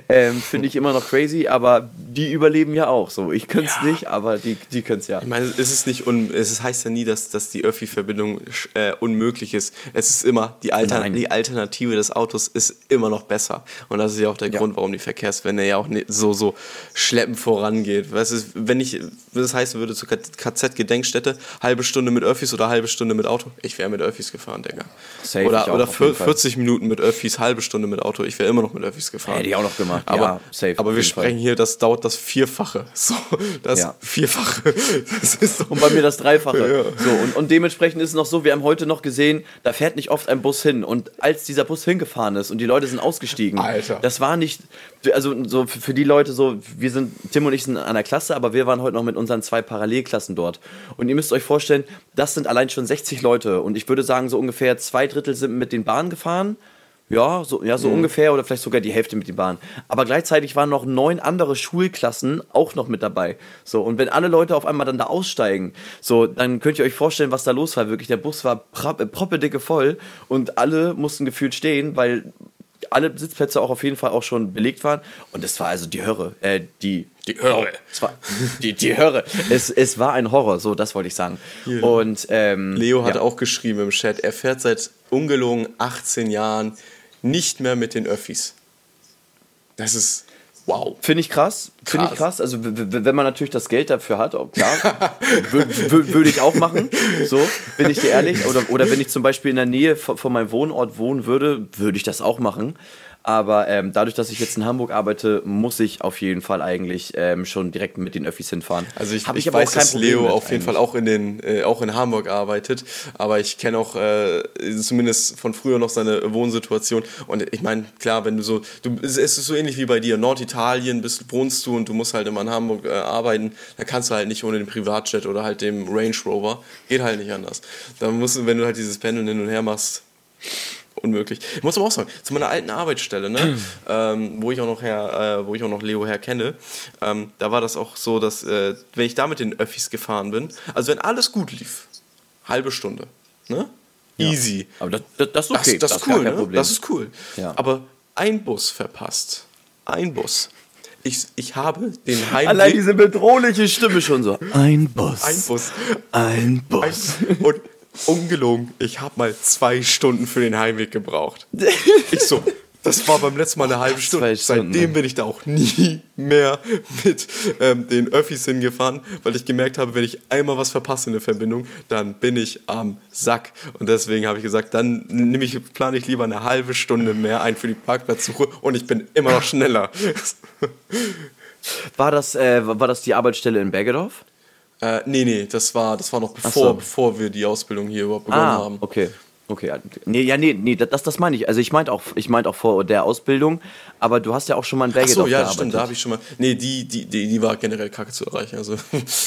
ähm, finde ich immer noch crazy, aber die überleben ja auch so. Ich könnte es ja. nicht, aber die, die können es ja. Ich meine, es ist nicht un es heißt ja nie, dass, dass die Öffi-Verbindung äh, unmöglich ist. Es ist immer, die, Alter die Alternative des Autos ist immer noch besser. Und das ist ja auch der ja. Grund, warum die Verkehrswende ja auch so, so schleppend vorangeht. Weißt du, wenn ich, wenn das heißen würde, zur KZ-Gedenkstätte, halbe Stunde mit Öffis oder oder halbe Stunde mit Auto. Ich wäre mit Öffis gefahren, Digga. Safe, oder oder 40 Minuten mit Öffis, halbe Stunde mit Auto. Ich wäre immer noch mit Öffis gefahren. Hätte ich auch noch gemacht. Aber, ja, safe, aber wir sprechen Fall. hier, das dauert das Vierfache. (laughs) So, das ja. Vierfache. Das ist so. Und bei mir das Dreifache. Ja. So, und, und dementsprechend ist es noch so, wir haben heute noch gesehen, da fährt nicht oft ein Bus hin. Und als dieser Bus hingefahren ist und die Leute sind ausgestiegen, Alter. das war nicht, also so für die Leute so, wir sind, Tim und ich sind an der Klasse, aber wir waren heute noch mit unseren zwei Parallelklassen dort. Und ihr müsst euch vorstellen, das sind allein schon 60 Leute und ich würde sagen, so ungefähr zwei Drittel sind mit den Bahnen gefahren. Ja, so, ja, so mhm. ungefähr oder vielleicht sogar die Hälfte mit den Bahnen. Aber gleichzeitig waren noch neun andere Schulklassen auch noch mit dabei. So, und wenn alle Leute auf einmal dann da aussteigen, so, dann könnt ihr euch vorstellen, was da los war. Wirklich, der Bus war proppedicke voll und alle mussten gefühlt stehen, weil alle Sitzplätze auch auf jeden Fall auch schon belegt waren. Und es war also die Hölle. Äh, die, die Hölle. Es war, die, die Hölle. Es, es war ein Horror, so, das wollte ich sagen. Yeah. Und, ähm, Leo hat ja. auch geschrieben im Chat, er fährt seit ungelogen 18 Jahren nicht mehr mit den Öffis. Das ist Wow. Finde ich krass. Finde ich krass. Also wenn man natürlich das Geld dafür hat, klar, würde ich auch machen. So, bin ich dir ehrlich. Oder, oder wenn ich zum Beispiel in der Nähe von, von meinem Wohnort wohnen würde, würde ich das auch machen. Aber ähm, dadurch, dass ich jetzt in Hamburg arbeite, muss ich auf jeden Fall eigentlich ähm, schon direkt mit den Öffis hinfahren. Also ich, ich, ich weiß, dass Leo auf jeden Fall auch in, den, äh, auch in Hamburg arbeitet, aber ich kenne auch äh, zumindest von früher noch seine Wohnsituation. Und ich meine, klar, wenn du so, du, es ist so ähnlich wie bei dir, Norditalien bist, wohnst du und du musst halt immer in Hamburg äh, arbeiten, dann kannst du halt nicht ohne den Privatjet oder halt dem Range Rover. Geht halt nicht anders. Dann musst du, wenn du halt dieses Pendeln hin und her machst, unmöglich. Ich muss aber auch sagen, zu meiner alten Arbeitsstelle, ne, ähm, wo, ich auch noch her, äh, wo ich auch noch Leo her kenne, ähm, da war das auch so, dass, äh, wenn ich da mit den Öffis gefahren bin, also wenn alles gut lief, halbe Stunde, ne? Ja. Easy. Aber das, das, das ist okay. Das, das, ist cool, ne? Das ist cool. Ja. Aber ein Bus verpasst. Ein Bus. Ich, ich habe den Heimweg... Allein diese bedrohliche Stimme schon so. Ein Bus. Ein Bus. Ein Bus. Ein, und ungelogen, ich habe mal zwei Stunden für den Heimweg gebraucht. (laughs) Ich so, das war beim letzten Mal eine halbe Stunde. Seitdem bin ich da auch nie mehr mit ähm, den Öffis hingefahren, weil ich gemerkt habe, wenn ich einmal was verpasse in der Verbindung, dann bin ich am Sack. Und deswegen habe ich gesagt, dann nehme ich, plane ich lieber eine halbe Stunde mehr ein für die Parkplatzsuche und ich bin immer noch schneller. War das, äh, war das die Arbeitsstelle in Bergedorf? Äh, nee, nee, das war, das war noch bevor, so. bevor wir die Ausbildung hier überhaupt begonnen ah, haben. Okay. Okay, ja, nee, ja, nee, nee, das, das meine ich. Also ich meinte auch, ich meinte auch vor der Ausbildung, aber du hast ja auch schon mal ein Bergedorf Ach so, ja, gearbeitet. stimmt, da habe ich schon mal. Nee, die, die, die, die war generell kacke zu erreichen. Also.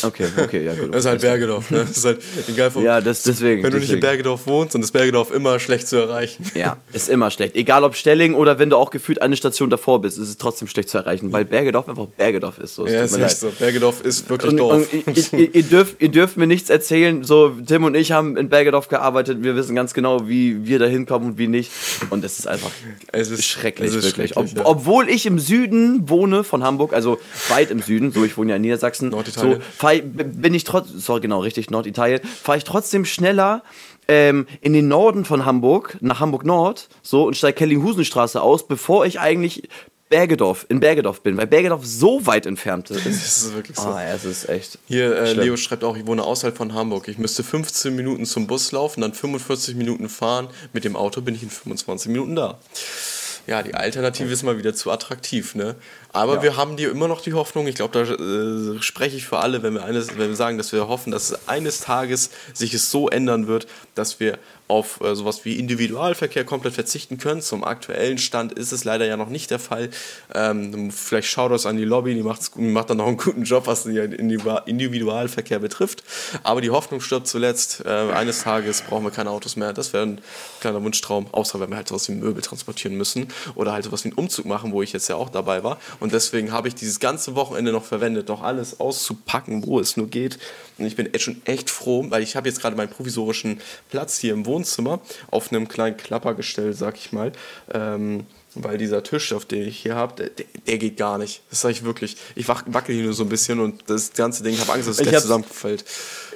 Okay, okay, ja gut. (laughs) Das ist halt Bergedorf, ne? Das ist halt egal vom, Ja, das, deswegen. Wenn du deswegen. nicht in Bergedorf wohnst, dann ist Bergedorf immer schlecht zu erreichen. Ja, ist immer schlecht. Egal ob Stelling oder wenn du auch gefühlt eine Station davor bist, ist es trotzdem schlecht zu erreichen, weil Bergedorf einfach Bergedorf ist. So, ja, ist echt so. Bergedorf ist wirklich und, doof. Und ihr, ihr, dürft, ihr dürft mir nichts erzählen, so Tim und ich haben in Bergedorf gearbeitet, wir wissen ganz genau, wie wir da hinkommen und wie nicht. Und es ist einfach es ist, schrecklich, es ist wirklich. Schrecklich, Ob, ja. Obwohl ich im Süden wohne von Hamburg, also weit im Süden, so ich wohne ja in Niedersachsen, Norditalien. so ich, bin ich trotzdem, sorry genau, richtig, Norditalien, fahre ich trotzdem schneller ähm, in den Norden von Hamburg, nach Hamburg Nord, so und steige Kellinghusenstraße aus, bevor ich eigentlich Bergedorf, in Bergedorf bin, weil Bergedorf so weit entfernt ist. (laughs) Das ist wirklich so. Ah, es ist echt. Hier, äh, Leo schreibt auch, ich wohne außerhalb von Hamburg. Ich müsste 15 Minuten zum Bus laufen, dann 45 Minuten fahren. Mit dem Auto bin ich in 25 Minuten da. Ja, die Alternative ist mal wieder zu attraktiv, ne? Aber ja. wir haben dir immer noch die Hoffnung, ich glaube, da äh, spreche ich für alle, wenn wir, eines, wenn wir sagen, dass wir hoffen, dass eines Tages sich es so ändern wird, dass wir auf äh, sowas wie Individualverkehr komplett verzichten können. Zum aktuellen Stand ist es leider ja noch nicht der Fall. Ähm, vielleicht schaut das an die Lobby, die, macht's, die macht dann noch einen guten Job, was den Individualverkehr betrifft. Aber die Hoffnung stirbt zuletzt. Äh, eines Tages brauchen wir keine Autos mehr. Das wäre ein kleiner Wunschtraum, außer wenn wir halt sowas wie Möbel transportieren müssen oder halt sowas wie einen Umzug machen, wo ich jetzt ja auch dabei war. Und deswegen habe ich dieses ganze Wochenende noch verwendet, noch alles auszupacken, wo es nur geht. Und ich bin echt schon echt froh, weil ich habe jetzt gerade meinen provisorischen Platz hier im Wohnzimmer auf einem kleinen Klappergestell, sag ich mal. Ähm, weil dieser Tisch, auf den ich hier habe, der, der, geht gar nicht. Das sage ich wirklich. Ich wackel hier nur so ein bisschen und das ganze Ding, ich habe Angst, dass es gleich zusammenfällt.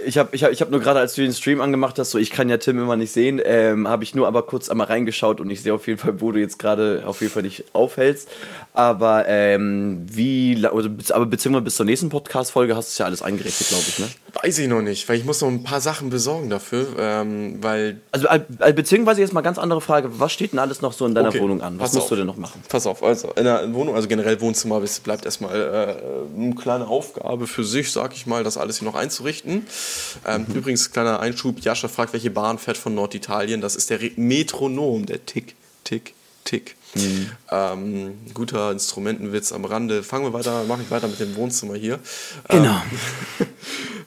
Ich habe ich hab, ich hab nur gerade, als du den Stream angemacht hast, so ich kann ja Tim immer nicht sehen, ähm, habe ich nur aber kurz einmal reingeschaut und ich sehe auf jeden Fall, wo du jetzt gerade auf jeden Fall dich aufhältst. Aber ähm, wie, also, aber beziehungsweise bis zur nächsten Podcast-Folge hast du es ja alles eingerichtet, glaube ich, ne? Weiß ich noch nicht, weil ich muss noch ein paar Sachen besorgen dafür, ähm, weil... Also beziehungsweise jetzt mal ganz andere Frage, was steht denn alles noch so in deiner okay, Wohnung an? Was musst. Du denn noch machen? Pass auf, also in der Wohnung, also generell Wohnzimmer, bleibt erstmal äh, eine kleine Aufgabe für sich, sag ich mal, das alles hier noch einzurichten. Ähm, mhm. Übrigens, kleiner Einschub, Jascha fragt, welche Bahn fährt von Norditalien. Das ist der Metronom, der Tick, Tick, Tick. Mhm. Ähm, guter Instrumentenwitz am Rande. Fangen wir weiter, mache ich weiter mit dem Wohnzimmer hier. Genau. Ähm,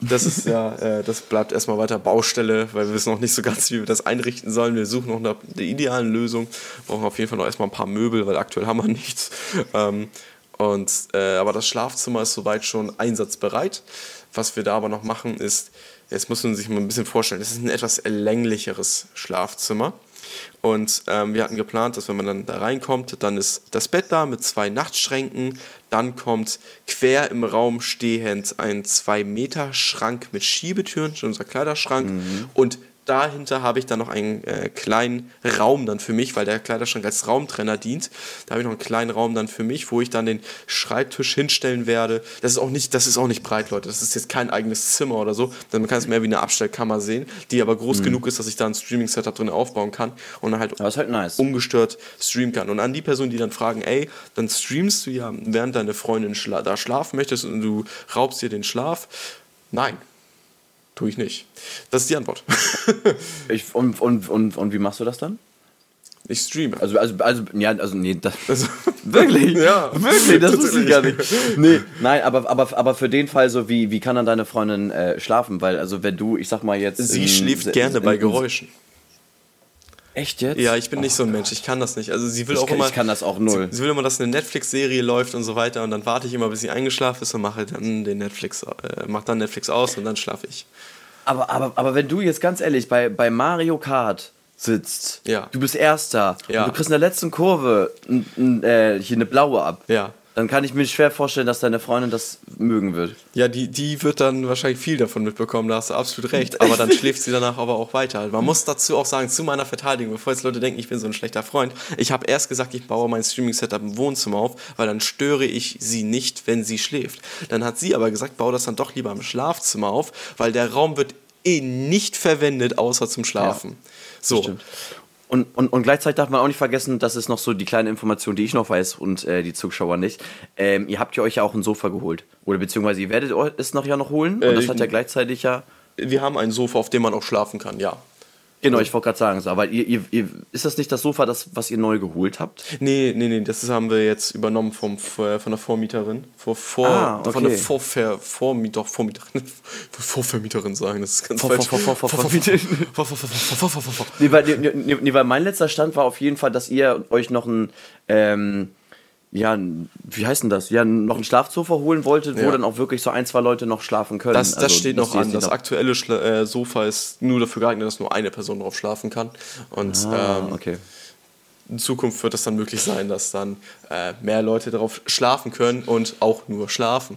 (laughs) das ist ja, äh, das bleibt erstmal weiter Baustelle, weil wir wissen noch nicht so ganz, wie wir das einrichten sollen. Wir suchen noch nach der idealen Lösung. Brauchen auf jeden Fall noch erstmal ein paar Möbel, weil aktuell haben wir nichts. Ähm, und, äh, aber das Schlafzimmer ist soweit schon einsatzbereit. Was wir da aber noch machen ist, jetzt muss man sich mal ein bisschen vorstellen, das ist ein etwas länglicheres Schlafzimmer. Und ähm, wir hatten geplant, dass wenn man dann da reinkommt, dann ist das Bett da mit zwei Nachtschränken. Dann kommt quer im Raum stehend ein 2-Meter-Schrank mit Schiebetüren, unser Kleiderschrank. Mhm. Und dahinter habe ich dann noch einen äh, kleinen Raum dann für mich, weil der Kleiderschrank als Raumtrenner dient. Da habe ich noch einen kleinen Raum dann für mich, wo ich dann den Schreibtisch hinstellen werde. Das ist auch nicht, das ist auch nicht breit, Leute. Das ist jetzt kein eigenes Zimmer oder so. Man kann es mehr wie eine Abstellkammer sehen, die aber groß mhm. genug ist, dass ich da ein Streaming-Setup drin aufbauen kann und dann halt, halt nice. ungestört streamen kann. Und an die Person, die dann fragen, ey, dann streamst du ja, während deine Freundin schla da schlafen möchtest und du raubst dir den Schlaf. Nein, Tue ich nicht. Das ist die Antwort. (laughs) ich, und, und, und, und wie machst du das dann? Ich streame. Also, also, also, ja, also, nee, das, also, (laughs) wirklich? (laughs) ja. Wirklich, das wusste ich gar nicht. Nee, nein, aber, aber, aber für den Fall so, wie, wie kann dann deine Freundin äh, schlafen? Weil, also, wenn du, ich sag mal jetzt. Sie in, schläft gerne in, bei Geräuschen. Echt jetzt? Ja, ich bin oh, nicht so ein Mensch, ich kann das nicht. Also sie will ich auch kann, immer. Ich kann das auch null. Sie, sie will immer, dass eine Netflix-Serie läuft und so weiter und dann warte ich immer, bis sie eingeschlafen ist und mache dann den Netflix, äh, mach dann Netflix aus und dann schlafe ich. Aber, aber, aber wenn du jetzt ganz ehrlich bei, bei Mario Kart sitzt, ja. du bist Erster ja. und du kriegst in der letzten Kurve äh, hier eine blaue ab. Ja dann kann ich mir schwer vorstellen, dass deine Freundin das mögen wird. Ja, die, die wird dann wahrscheinlich viel davon mitbekommen, da hast du absolut recht. Aber dann (laughs) schläft sie danach aber auch weiter. Man muss dazu auch sagen, zu meiner Verteidigung, bevor jetzt Leute denken, ich bin so ein schlechter Freund, ich habe erst gesagt, ich baue mein Streaming-Setup im Wohnzimmer auf, weil dann störe ich sie nicht, wenn sie schläft. Dann hat sie aber gesagt, baue das dann doch lieber im Schlafzimmer auf, weil der Raum wird eh nicht verwendet, außer zum Schlafen. Ja, so. Stimmt. Und, und, und gleichzeitig darf man auch nicht vergessen, das ist noch so die kleine Information, die ich noch weiß und äh, die Zuschauer nicht. Ähm, ihr habt ja euch ja auch ein Sofa geholt. Oder beziehungsweise ihr werdet es noch ja noch holen. Und äh, das hat ja gleichzeitig ja. Wir haben ein Sofa, auf dem man auch schlafen kann, ja. Genau, ich wollte gerade sagen, aber ihr, ihr, ihr, ist das nicht das Sofa, das, was ihr neu geholt habt? Nee, nee, nee, das haben wir jetzt übernommen vom, von der Vormieterin. Vor, vor, ah, okay. Von der Vorver, Vormieter, Vormieterin, (laughs) Vorvermieterin sagen, das ist ganz vor, falsch. Vor, vor, vor, vor, nee, weil, nee, nee, weil mein letzter Stand war auf jeden Fall, dass ihr euch noch ein, ähm, ja, wie heißt denn das? Ja, noch ein Schlafsofa holen wolltet, wo ja. dann auch wirklich so ein, zwei Leute noch schlafen können. Das, das also, steht noch an. Das aktuelle Schla äh, Sofa ist nur dafür geeignet, dass nur eine Person drauf schlafen kann. Und ah, ähm, okay in Zukunft wird es dann möglich sein, dass dann äh, mehr Leute darauf schlafen können und auch nur schlafen.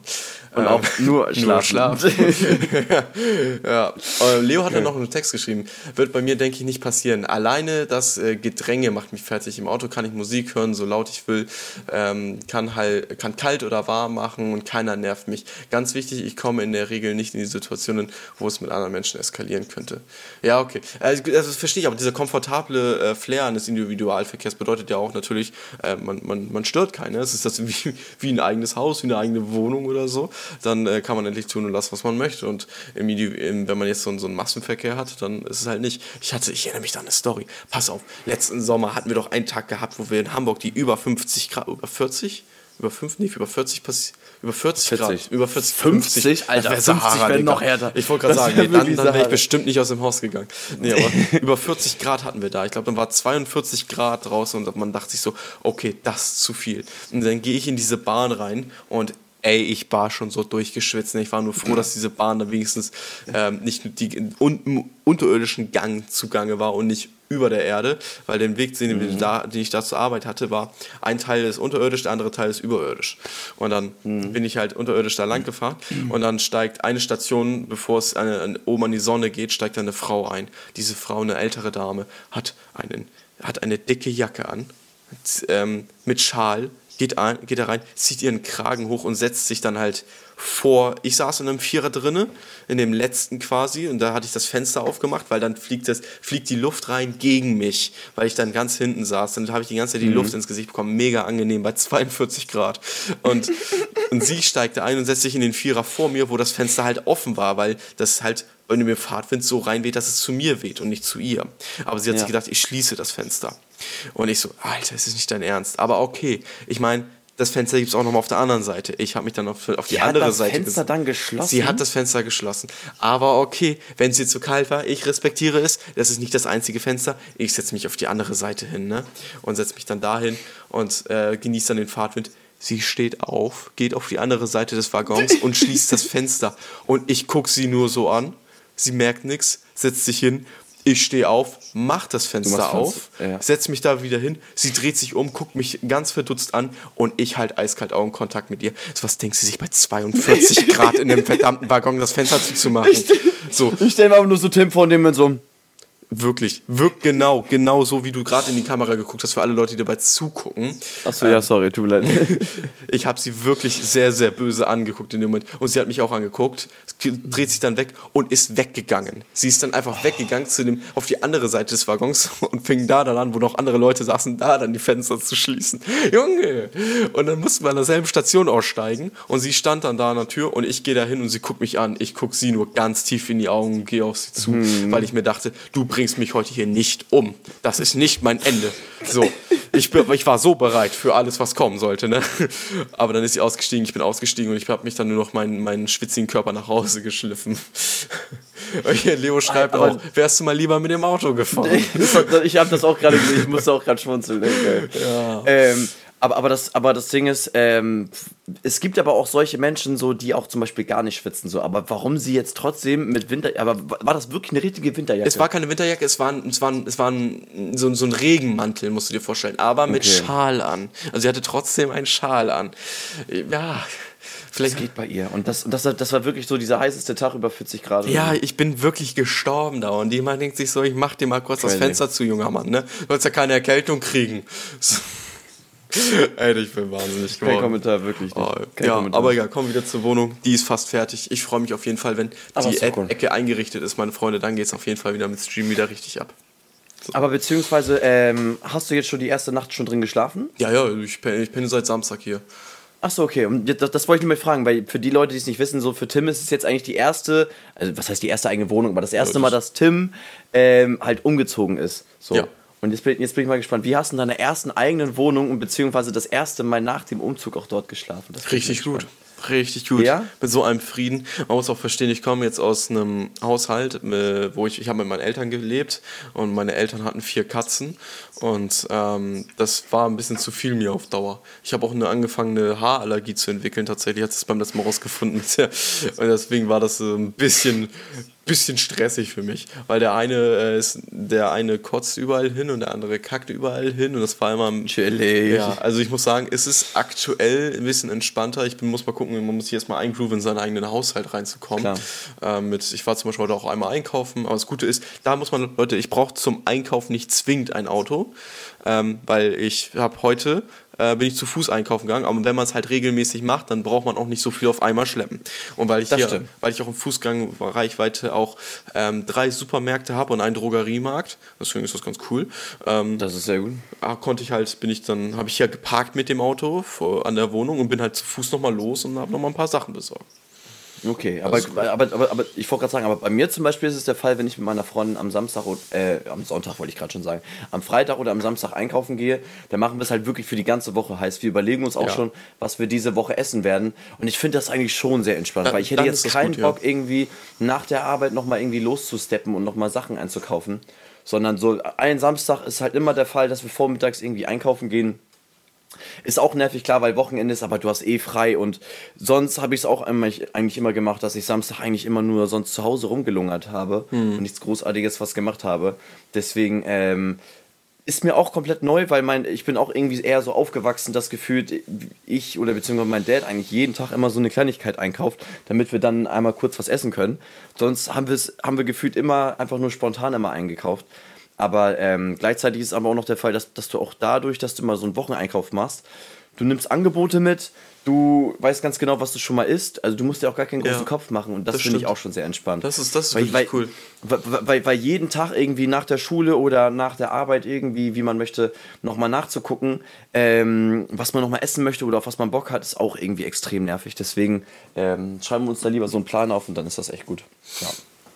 Und ähm, auch (laughs) nur schlafen. Nur schlafen. (laughs) ja. ja. Leo hat ja noch einen Text geschrieben. Wird bei mir, denke ich, nicht passieren. Alleine das äh, Gedränge macht mich fertig. Im Auto kann ich Musik hören, so laut ich will. Ähm, kann, halt, kann kalt oder warm machen und keiner nervt mich. Ganz wichtig, ich komme in der Regel nicht in die Situationen, wo es mit anderen Menschen eskalieren könnte. Ja, okay. Also, das verstehe ich, aber dieser komfortable äh, Flair eines Individualverkehrs Nahverkehrs bedeutet ja auch natürlich, äh, man, man, man stört keinen. Es ist das wie, wie ein eigenes Haus, wie eine eigene Wohnung oder so. Dann äh, kann man endlich tun und lassen, was man möchte. Und im, im, wenn man jetzt so, so einen Massenverkehr hat, dann ist es halt nicht. Ich hatte, ich erinnere mich da an eine Story. Pass auf, letzten Sommer hatten wir doch einen Tag gehabt, wo wir in Hamburg die über 50 Grad, über 40? Über 5, nee, über 40 passiert über 40, 40, Grad. Über 40, 50. 50 Alter, 50 Sahara, wäre noch härter. Ich wollte gerade sagen, nee, dann, dann wäre ich bestimmt nicht aus dem Haus gegangen. Nee, aber (laughs) über 40 Grad hatten wir da. Ich glaube, dann war 42 Grad draußen und man dachte sich so, okay, das ist zu viel. Und dann gehe ich in diese Bahn rein und ey, ich war schon so durchgeschwitzt. Ich war nur froh, dass diese Bahn da wenigstens ähm, nicht die un unterirdischen Gang zugange war und nicht über der Erde, weil den Weg, den, mhm. da, den ich da zur Arbeit hatte, war ein Teil ist unterirdisch, der andere Teil ist überirdisch. Und dann mhm. bin ich halt unterirdisch da lang gefahren und dann steigt eine Station, bevor es eine, eine, oben an die Sonne geht, steigt eine Frau ein. Diese Frau, eine ältere Dame, hat, einen, hat eine dicke Jacke an, ähm, mit Schal, geht, ein, geht da rein, zieht ihren Kragen hoch und setzt sich dann halt vor. Ich saß in einem Vierer drinne, in dem letzten quasi, und da hatte ich das Fenster aufgemacht, weil dann fliegt, das, fliegt die Luft rein gegen mich, weil ich dann ganz hinten saß. Dann habe ich die ganze Zeit die mhm. Luft ins Gesicht bekommen. Mega angenehm bei 42 Grad. Und, (laughs) und sie steigte ein und setzte sich in den Vierer vor mir, wo das Fenster halt offen war, weil das halt wenn mir Fahrtwind so reinweht, dass es zu mir weht und nicht zu ihr. Aber sie hat ja. sich gedacht, ich schließe das Fenster. Und ich so, Alter, ist das nicht dein Ernst? Aber okay, ich meine, das Fenster gibt es auch nochmal auf der anderen Seite. Ich habe mich dann auf, auf die sie andere Seite. Sie hat das Fenster dann geschlossen? Sie hat das Fenster geschlossen. Aber okay, wenn sie zu kalt war, ich respektiere es. Das ist nicht das einzige Fenster. Ich setze mich auf die andere Seite hin ne? und setze mich dann dahin und äh, genieße dann den Fahrtwind. Sie steht auf, geht auf die andere Seite des Waggons und schließt das (laughs) Fenster. Und ich gucke sie nur so an sie merkt nichts, setzt sich hin. Ich stehe auf, mach das Fenster auf, ja. setz mich da wieder hin. Sie dreht sich um, guckt mich ganz verdutzt an und ich halt eiskalt Augenkontakt mit ihr. So, was denkt sie sich bei 42 (laughs) Grad in dem verdammten Waggon das Fenster zuzumachen? Ich, so. ich stelle mir aber nur so Tim vor, dem mit so Wirklich, wirkt genau, genau so, wie du gerade in die Kamera geguckt hast, für alle Leute, die dabei zugucken. Achso, ähm, ja, sorry, tut mir leid. (laughs) ich habe sie wirklich sehr, sehr böse angeguckt in dem Moment. Und sie hat mich auch angeguckt, dreht sich dann weg und ist weggegangen. Sie ist dann einfach oh. weggegangen zu dem, auf die andere Seite des Waggons (laughs) und fing da dann an, wo noch andere Leute saßen, da dann die Fenster zu schließen. (laughs) Junge! Und dann mussten wir an derselben Station aussteigen und sie stand dann da an der Tür und ich gehe da hin und sie guckt mich an. Ich gucke sie nur ganz tief in die Augen und gehe auf sie zu, hm. weil ich mir dachte, du bringst mich heute hier nicht um. Das ist nicht mein Ende. So, ich, ich war so bereit für alles, was kommen sollte. Ne? Aber dann ist sie ausgestiegen, ich bin ausgestiegen und ich habe mich dann nur noch meinen, meinen schwitzigen Körper nach Hause geschliffen. Leo schreibt aber, auch, wärst du mal lieber mit dem Auto gefahren? (laughs) ich habe das auch gerade, ich musste auch gerade schmunzeln. Ja. Ähm, aber, aber, das, aber das Ding ist, ähm, es gibt aber auch solche Menschen, so, die auch zum Beispiel gar nicht schwitzen. So. Aber warum sie jetzt trotzdem mit Winter. Aber war das wirklich eine richtige Winterjacke? Es war keine Winterjacke, es war, es war, es war ein, so, so ein Regenmantel, musst du dir vorstellen. Aber mit okay. Schal an. Also sie hatte trotzdem einen Schal an. Ja. Vielleicht das geht bei ihr. Und das, das, das war wirklich so dieser heißeste Tag über 40 Grad. Ja, ich bin wirklich gestorben da. Und jemand denkt sich so, ich mach dir mal kurz Crazy. das Fenster zu, junger Mann. Ne? Du sollst ja keine Erkältung kriegen. So. (laughs) Ey, ich bin wahnsinnig geworden. Kein Kommentar, wirklich nicht. Oh, ja, Kommentar. aber egal, komm wieder zur Wohnung. Die ist fast fertig. Ich freue mich auf jeden Fall, wenn aber die e cool. Ecke eingerichtet ist, meine Freunde. Dann geht es auf jeden Fall wieder mit Stream wieder richtig ab. So. Aber beziehungsweise, ähm, hast du jetzt schon die erste Nacht schon drin geschlafen? Ja, ja, ich penne, ich penne seit Samstag hier. Achso, okay. Und das, das wollte ich nur mal fragen, weil für die Leute, die es nicht wissen, so für Tim ist es jetzt eigentlich die erste, also was heißt die erste eigene Wohnung, aber das erste Mal, dass Tim ähm, halt umgezogen ist. So. Ja. Und jetzt bin, jetzt bin ich mal gespannt, wie hast du in deiner ersten eigenen Wohnung und beziehungsweise das erste Mal nach dem Umzug auch dort geschlafen? Richtig gut. Richtig gut. Ja? Mit so einem Frieden. Man muss auch verstehen, ich komme jetzt aus einem Haushalt, äh, wo ich, ich habe mit meinen Eltern gelebt und meine Eltern hatten vier Katzen und ähm, das war ein bisschen zu viel mir auf Dauer. Ich habe auch eine angefangene Haarallergie zu entwickeln, tatsächlich hat es beim letzten Mal rausgefunden. (laughs) und deswegen war das ein bisschen, bisschen stressig für mich, weil der eine äh, ist, der eine kotzt überall hin und der andere kackt überall hin und das war immer chillig. Ja, also ich muss sagen, es ist aktuell ein bisschen entspannter. Ich bin, muss mal gucken, man muss hier erstmal eingrooven, in seinen eigenen Haushalt reinzukommen. Äh, mit, ich war zum Beispiel heute auch einmal einkaufen, aber das Gute ist, da muss man, Leute, ich brauche zum Einkaufen nicht zwingend ein Auto, ähm, weil ich habe heute äh, bin ich zu Fuß einkaufen gegangen. Aber wenn man es halt regelmäßig macht, dann braucht man auch nicht so viel auf einmal schleppen. Und weil ich das hier, stimmt. weil ich auch im Fußgang Reichweite auch ähm, drei Supermärkte habe und einen Drogeriemarkt, deswegen ist das ganz cool. Ähm, das ist sehr gut. Ah, konnte ich halt, bin ich dann, habe ich hier geparkt mit dem Auto vor, an der Wohnung und bin halt zu Fuß nochmal los und habe nochmal ein paar Sachen besorgt. Okay, aber, aber, aber, aber, ich wollte gerade sagen, aber bei mir zum Beispiel ist es der Fall, wenn ich mit meiner Freundin am Samstag, äh, am Sonntag wollte ich gerade schon sagen, am Freitag oder am Samstag einkaufen gehe, dann machen wir es halt wirklich für die ganze Woche. Heißt, wir überlegen uns auch ja. schon, was wir diese Woche essen werden. Und ich finde das eigentlich schon sehr entspannt, da, weil ich hätte jetzt keinen gut, Bock, ja. irgendwie nach der Arbeit nochmal irgendwie loszusteppen und nochmal Sachen einzukaufen. Sondern so ein Samstag ist halt immer der Fall, dass wir vormittags irgendwie einkaufen gehen ist auch nervig, klar, weil Wochenende ist, aber du hast eh frei und sonst habe ich es auch eigentlich immer gemacht, dass ich Samstag eigentlich immer nur sonst zu Hause rumgelungert habe mhm. und nichts Großartiges was gemacht habe. Deswegen ähm, ist mir auch komplett neu, weil mein, ich bin auch irgendwie eher so aufgewachsen, das Gefühl, ich oder beziehungsweise mein Dad eigentlich jeden Tag immer so eine Kleinigkeit einkauft, damit wir dann einmal kurz was essen können. Sonst haben, haben wir gefühlt immer einfach nur spontan immer eingekauft. Aber ähm, gleichzeitig ist aber auch noch der Fall, dass, dass du auch dadurch, dass du mal so einen Wocheneinkauf machst, du nimmst Angebote mit, du weißt ganz genau, was du schon mal isst. Also du musst dir auch gar keinen großen ja, Kopf machen und das, das finde ich auch schon sehr entspannt. Das ist, das ist weil, weil, cool. Weil, weil, weil, jeden Tag irgendwie nach der Schule oder nach der Arbeit irgendwie, wie man möchte, nochmal nachzugucken, ähm, was man nochmal essen möchte oder auf was man Bock hat, ist auch irgendwie extrem nervig. Deswegen ähm, schreiben wir uns da lieber so einen Plan auf und dann ist das echt gut. Ja.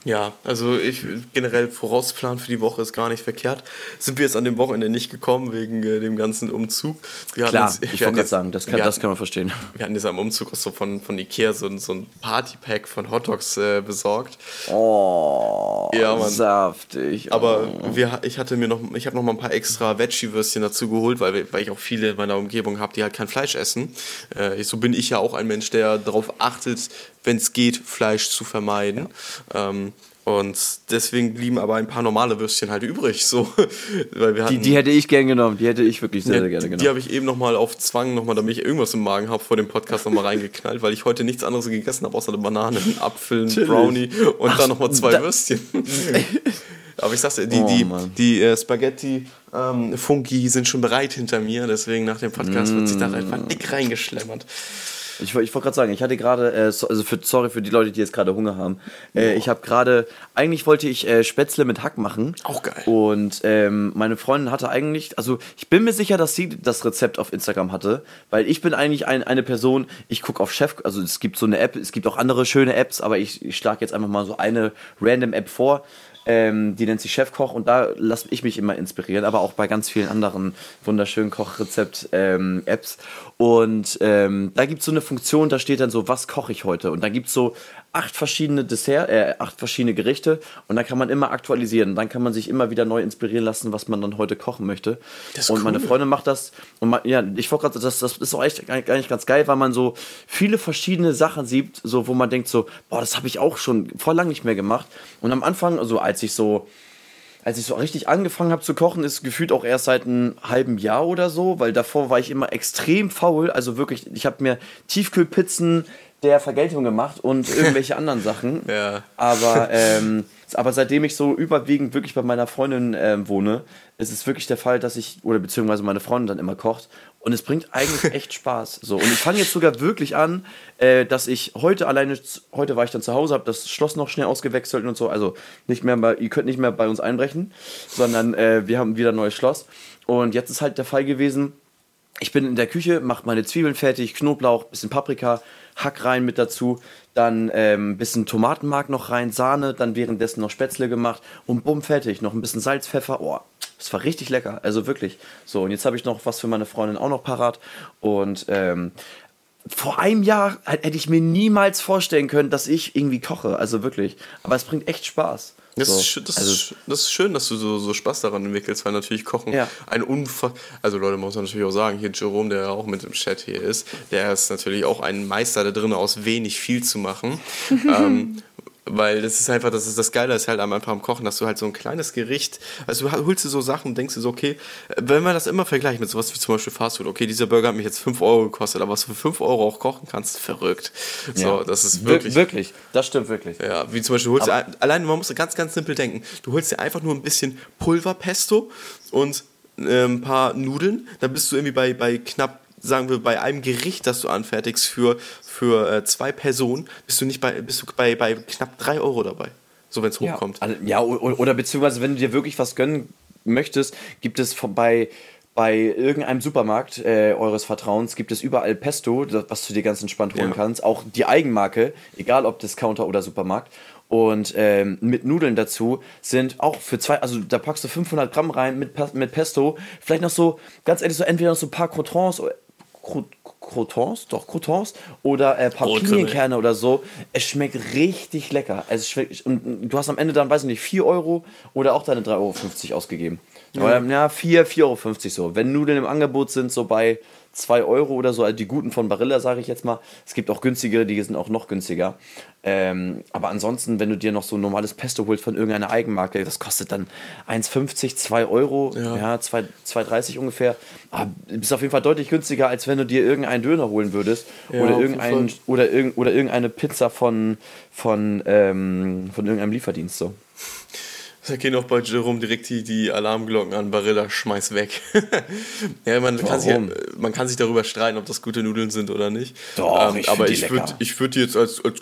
Ja, also ich generell Vorausplan für die Woche ist gar nicht verkehrt. Sind wir jetzt an dem Wochenende nicht gekommen wegen äh, dem ganzen Umzug? Wir Klar, jetzt, ich wollte gerade sagen, das kann, das kann man verstehen. Wir hatten jetzt am Umzug auch so von, von Ikea so, so ein Partypack von Hotdogs äh, besorgt. Oh, ja, Mann. saftig. Aber oh. wir, ich hatte mir noch, ich habe noch mal ein paar extra Veggie-Würstchen dazu geholt, weil, weil ich auch viele in meiner Umgebung habe, die halt kein Fleisch essen. Äh, so bin ich ja auch ein Mensch, der darauf achtet, wenn es geht, Fleisch zu vermeiden. Ja. Ähm, und deswegen blieben aber ein paar normale Würstchen halt übrig. So. (laughs) Weil wir hatten, die, die hätte ich gern genommen, die hätte ich wirklich sehr, sehr gerne genommen. Die habe ich eben nochmal auf Zwang, nochmal, damit ich irgendwas im Magen habe, vor dem Podcast nochmal reingeknallt, weil ich heute nichts anderes gegessen habe, außer eine Banane, einen (laughs) Apfel, einen Brownie und Ach, dann nochmal zwei da, Würstchen. (laughs) Aber ich sag's dir, die, Oh, die, die äh, Spaghetti ähm, Funky sind schon bereit hinter mir, deswegen nach dem Podcast wird sich da einfach dick reingeschlemmert. Ich, ich wollte gerade sagen, ich hatte gerade, äh, so, also für, sorry für die Leute, die jetzt gerade Hunger haben. Äh, ich habe gerade, eigentlich wollte ich äh, Spätzle mit Hack machen. Auch geil. Und ähm, meine Freundin hatte eigentlich, also ich bin mir sicher, dass sie das Rezept auf Instagram hatte, weil ich bin eigentlich ein, eine Person, ich gucke auf Chef, also es gibt so eine App, es gibt auch andere schöne Apps, aber ich, ich schlage jetzt einfach mal so eine random App vor. Ähm, die nennt sich Chefkoch und da lasse ich mich immer inspirieren, aber auch bei ganz vielen anderen wunderschönen Kochrezept-Apps. und ähm, da gibt es so eine Funktion, da steht dann so, was koche ich heute? Und da gibt es so acht verschiedene Dessert, äh, acht verschiedene Gerichte und dann kann man immer aktualisieren. Dann kann man sich immer wieder neu inspirieren lassen, was man dann heute kochen möchte. Das ist und meine cool. Freundin macht das. Und ma- ja, ich wollte gerade, das, das ist auch echt gar nicht ganz geil, weil man so viele verschiedene Sachen sieht, so wo man denkt so, boah, das habe ich auch schon vor lang nicht mehr gemacht. Und am Anfang, also als ich so als ich so richtig angefangen habe zu kochen, ist gefühlt auch erst seit einem halben Jahr oder so, weil davor war ich immer extrem faul. Also wirklich, ich habe mir Tiefkühlpizzen der Vergeltung gemacht und (laughs) irgendwelche anderen Sachen. Ja. Aber, ähm, aber seitdem ich so überwiegend wirklich bei meiner Freundin ähm, wohne, ist es wirklich der Fall, dass ich, oder beziehungsweise meine Freundin dann immer kocht. Und es bringt eigentlich (laughs) echt Spaß. So. Und ich fange jetzt sogar wirklich an, äh, dass ich heute alleine, heute war ich dann zu Hause, habe das Schloss noch schnell ausgewechselt und so. Also nicht mehr bei, ihr könnt nicht mehr bei uns einbrechen, sondern äh, wir haben wieder ein neues Schloss. Und jetzt ist halt der Fall gewesen, ich bin in der Küche, mache meine Zwiebeln fertig, Knoblauch, bisschen Paprika, Hack rein mit dazu, dann ähm, bisschen Tomatenmark noch rein, Sahne, dann währenddessen noch Spätzle gemacht und bumm, fertig. Noch ein bisschen Salz, Pfeffer. Oh, das war richtig lecker, also wirklich. So, und jetzt habe ich noch was für meine Freundin auch noch parat. Und ähm, vor einem Jahr hätte ich mir niemals vorstellen können, dass ich irgendwie koche, also wirklich. Aber es bringt echt Spaß. Das, so. ist, schön- das, also, ist, das ist schön, dass du so, so Spaß daran entwickelst, weil natürlich Kochen Ja. ein Unfass. Also, Leute, muss man natürlich auch sagen, hier Jerome, der ja auch mit im Chat hier ist, der ist natürlich auch ein Meister da drin, aus wenig viel zu machen. (laughs) ähm, weil das ist einfach, das ist das Geile ist halt am einfach am Kochen, dass du halt so ein kleines Gericht, also du holst dir so Sachen und denkst dir so, okay, wenn man das immer vergleicht mit sowas wie zum Beispiel Fastfood, okay, dieser Burger hat mich jetzt 5 Euro gekostet, aber was du für 5 Euro auch kochen kannst, verrückt. So, ja. das ist Wir- wirklich. Wirklich, das stimmt wirklich. Ja, wie zum Beispiel, holst dir, ein- allein, man muss ganz, ganz simpel denken. Du holst dir einfach nur ein bisschen Pulverpesto und äh, ein paar Nudeln. Dann bist du irgendwie bei, bei knapp, sagen wir, bei einem Gericht, das du anfertigst für, für äh, zwei Personen, bist du nicht bei, bist du bei, bei knapp drei Euro dabei. So, wenn es Ja, hochkommt. also- ja, o- o- oder beziehungsweise, wenn du dir wirklich was gönnen möchtest, gibt es bei, bei irgendeinem Supermarkt äh, eures Vertrauens, gibt es überall Pesto, was du dir ganz entspannt holen Ja. kannst. Auch die Eigenmarke, egal ob Discounter oder Supermarkt. Und ähm, mit Nudeln dazu sind auch für zwei, also da packst du 500 Gramm rein mit, mit Pesto. Vielleicht noch so, ganz ehrlich, so entweder noch so ein paar Croutons, Cro- Croutons, doch Croutons oder äh, paar Brotkrummel. Pinienkerne oder so. Es schmeckt richtig lecker. Also es schmeckt, und du hast am Ende dann, weiß ich nicht, 4 Euro oder auch deine 3,50 Euro ausgegeben. Ja, ja 4, 4,50 Euro so. Wenn Nudeln im Angebot sind, so bei 2 Euro oder so, also die guten von Barilla, sage ich jetzt mal. Es gibt auch günstigere, die sind auch noch günstiger. Ähm, aber ansonsten, wenn du dir noch so ein normales Pesto holst von irgendeiner Eigenmarke, das kostet dann 1,50, 2 Euro, Ja. ja, 2 2,30 ungefähr. Aber ist auf jeden Fall deutlich günstiger, als wenn du dir irgendeinen Döner holen würdest Ja, oder, irgendein, oder, irgend, oder irgendeine Pizza von, von, ähm, von irgendeinem Lieferdienst. So. Da gehen auch bei Jerome direkt die, die Alarmglocken an. Barilla, schmeiß weg. (laughs) ja, man kann, sich, Warum? man kann sich darüber streiten, ob das gute Nudeln sind oder nicht. Ähm, Doch, ich aber ich würde würd die jetzt als, als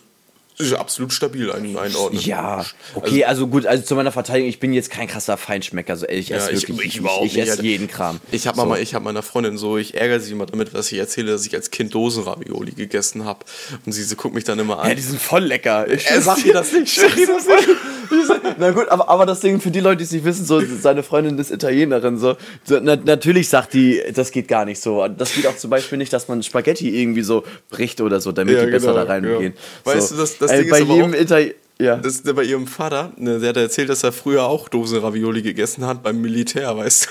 ist absolut stabil ein, einordnen. Ja, okay, also, gut, also zu meiner Verteidigung, ich bin jetzt kein krasser Feinschmecker, so ich esse ich- wirklich, ich überhaupt ich, nicht, esse jeden Kram. Ich habe so. mal, ich habe meiner Freundin so, ich ärgere sie immer damit, dass ich erzähle, dass ich als Kind Dosenravioli gegessen habe. Und sie, sie guckt mich dann immer an. Ja, die sind voll lecker. (laughs) Ich Er sagt dir das nicht. Sag dir das nicht. (laughs) Na gut, aber, aber das Ding für die Leute, die es nicht wissen, so seine Freundin ist Italienerin, so, so na, natürlich sagt die, das geht gar nicht so. Das geht auch zum Beispiel nicht, dass man Spaghetti irgendwie so bricht oder so, damit Ja, die besser genau, da reingehen. ja. Weißt so. du, das- das Ey, Ding bei ist aber jedem auch- Italiener. Ja. Das ist bei ihrem Vater, ne, der hat erzählt, dass er früher auch Dosenravioli gegessen hat beim Militär, weißt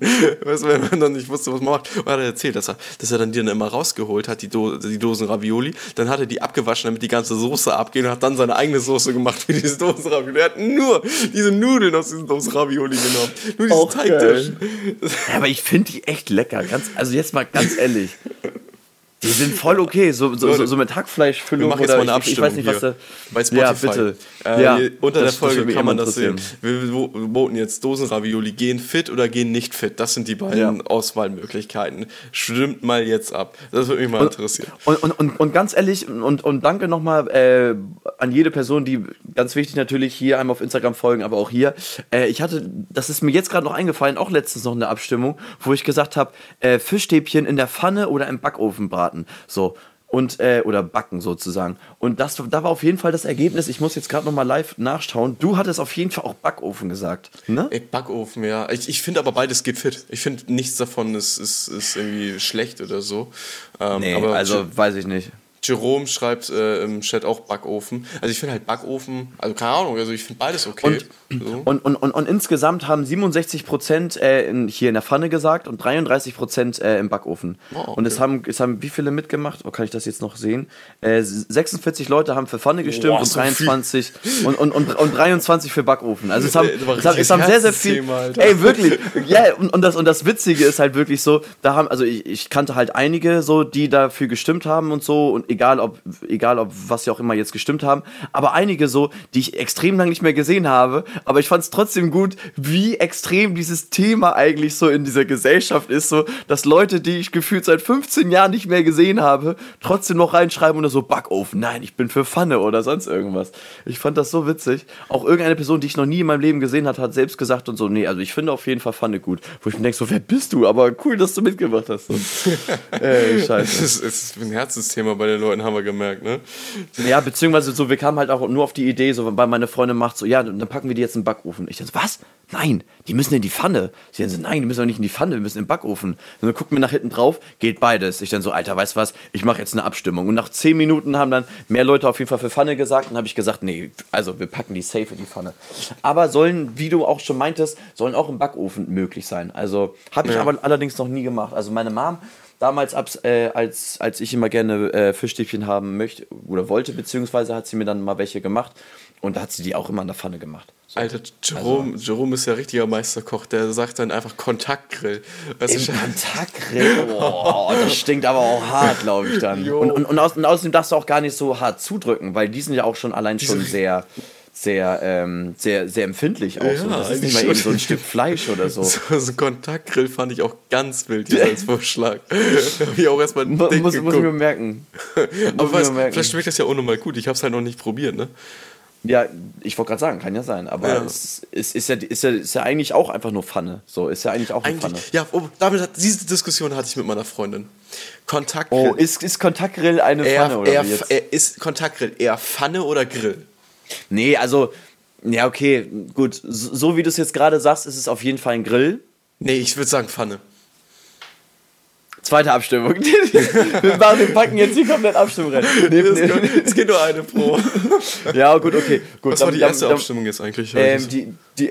du. (laughs) weißt du, wenn man dann nicht wusste, was man macht. Und hat er erzählt, dass er, dass er dann die dann immer rausgeholt hat, die, Do die Dosenravioli. Dann hat er die abgewaschen, damit die ganze Soße abgeht und hat dann seine eigene Soße gemacht für dieses Dosenravioli. Er hat nur diese Nudeln aus diesem Dosenravioli genommen. Nur diesen Auch Teigtisch. Ja, aber ich finde die echt lecker. Ganz, also jetzt mal ganz ehrlich. (laughs) Die sind voll okay, so, so, so, so mit Hackfleischfüllung oder jetzt mal eine Abstimmung ich, ich weiß nicht, was da, bei Spotify. Ja, bitte. Äh, ja, unter das- der Folge kann man das sehen. Wir wir voten jetzt Dosenravioli, gehen fit oder gehen nicht fit. Das sind die beiden Ja. Auswahlmöglichkeiten. Stimmt mal jetzt ab. Das würde mich mal interessieren. Und, und, und, und ganz ehrlich, und, und danke nochmal äh, an jede Person, die ganz wichtig natürlich hier einmal auf Instagram folgen, aber auch hier. Äh, ich hatte, das ist mir jetzt gerade noch eingefallen, auch letztens noch eine Abstimmung, wo ich gesagt habe, äh, Fischstäbchen in der Pfanne oder im Backofen braten. So. Und, äh, oder backen sozusagen. Und das, da war auf jeden Fall das Ergebnis. Ich muss jetzt gerade nochmal live nachschauen. Du hattest auf jeden Fall auch Backofen gesagt. Ne? Ey, Backofen, ja. Ich, ich finde aber beides geht fit. Ich finde nichts davon ist, ist, ist irgendwie schlecht oder so. Ähm, aber also weiß ich nicht. Jerome schreibt äh, im Chat auch Backofen. Also ich finde halt Backofen, also keine Ahnung, also ich finde beides okay. so. Und, und, und, und insgesamt haben 67 Prozent äh, in, hier in der Pfanne gesagt und 33 Prozent äh, im Backofen. Oh, okay. Und es haben, es haben wie viele mitgemacht? Oh, kann ich das jetzt noch sehen? Äh, 46 Leute haben für Pfanne gestimmt Boah, und so 23 und, und, und, und 23 für Backofen. Also es haben, es haben, es haben sehr, sehr viel. Alter. Ey, wirklich. Ja, und, und, das, und das Witzige ist halt wirklich so, da haben, also ich, ich kannte halt einige so, die dafür gestimmt haben und so und egal ob, egal ob was sie auch immer jetzt gestimmt haben, aber einige so, die ich extrem lange nicht mehr gesehen habe, aber ich fand es trotzdem gut, wie extrem dieses Thema eigentlich so in dieser Gesellschaft ist, so, dass Leute, die ich gefühlt seit 15 Jahren nicht mehr gesehen habe, trotzdem noch reinschreiben oder so Backofen, nein, ich bin für Pfanne oder sonst irgendwas. Ich fand das so witzig. Auch irgendeine Person, die ich noch nie in meinem Leben gesehen hat, hat selbst gesagt und so, nee, also ich finde auf jeden Fall Pfanne gut. Wo ich mir denke, so, wer bist du? Aber cool, dass du mitgemacht hast. So. (laughs) Ey, scheiße. ist, ist ein Herzensthema bei den Leuten, haben wir gemerkt, ne? Ja, beziehungsweise so, wir kamen halt auch nur auf die Idee, so, weil meine Freundin macht so, ja, dann packen wir die jetzt in den Backofen. Ich so, was? Nein, die müssen in die Pfanne. Sie dann so, nein, die müssen doch nicht in die Pfanne, wir müssen in den Backofen. Und dann gucken wir nach hinten drauf, geht beides. Ich dann so, Alter, weißt du was, ich mache jetzt eine Abstimmung. Und nach zehn Minuten haben dann mehr Leute auf jeden Fall für Pfanne gesagt. Und habe ich gesagt, nee, also wir packen die safe in die Pfanne. Aber sollen, wie du auch schon meintest, sollen auch im Backofen möglich sein. Also habe ich Ja. aber allerdings noch nie gemacht. Also meine Mom damals, abs, äh, als, als ich immer gerne äh, Fischstäbchen haben möchte oder wollte, beziehungsweise hat sie mir dann mal welche gemacht und da hat sie die auch immer in der Pfanne gemacht. So. Alter, Jerome, Jerome ist ja richtiger Meisterkoch, der sagt dann einfach Kontaktgrill. Weißt Im Kontaktgrill, oh, das stinkt aber auch hart, glaube ich dann. Und, und, und, aus, und außerdem darfst du auch gar nicht so hart zudrücken, weil die sind ja auch schon allein schon sehr, sehr, ähm, sehr, sehr empfindlich auch. so. Ja, Das ist nicht eigentlich mal eben so ein Stück Fleisch oder so. (laughs) so, so ein Kontaktgrill fand ich auch ganz wild jetzt (laughs) als Vorschlag. Hab ich auch erstmal dick Muss, muss ich mir geguckt. merken. (laughs) Aber weißt, mir merken. vielleicht schmeckt das ja auch nochmal gut. Ich hab's halt noch nicht probiert, ne? Ja, ich wollte gerade sagen, kann ja sein, aber Ja. es, es ist, ja, ist, ja, ist ja eigentlich auch einfach nur Pfanne. So, ist ja eigentlich auch eine Pfanne. Eigentlich, ja, oh, damit hat, diese Diskussion hatte ich mit meiner Freundin. Kontaktgrill. Oh, ist, ist Kontaktgrill eine Pfanne eher, oder eher, wie jetzt? ist Kontaktgrill eher Pfanne oder Grill? Nee, also, ja, okay, gut. So, so wie du es jetzt gerade sagst, ist es auf jeden Fall ein Grill. Nee, ich würde sagen Pfanne. Zweite Abstimmung. (laughs) wir, machen, wir packen jetzt hier komplett Abstimmung rein. (laughs) Nee, Es nee. geht- es geht nur eine pro. (laughs) Ja, gut, okay. Gut, Was war die dann- erste dann- Abstimmung jetzt eigentlich? Ähm, die, die,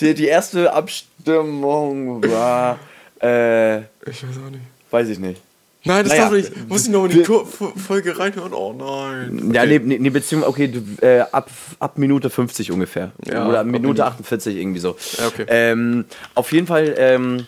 die, die erste Abstimmung war, äh, ich weiß auch nicht. weiß ich nicht. Nein, das Naja. darf nicht. Muss ich nochmal in die Folge reinhören? Oh nein. Ja, nee, nee, beziehungsweise, okay, du, äh, ab, ab Minute 50 ungefähr. Ja, Oder ab Minute Minute. 48 irgendwie so. Ja, okay. Ähm, auf jeden Fall, ähm,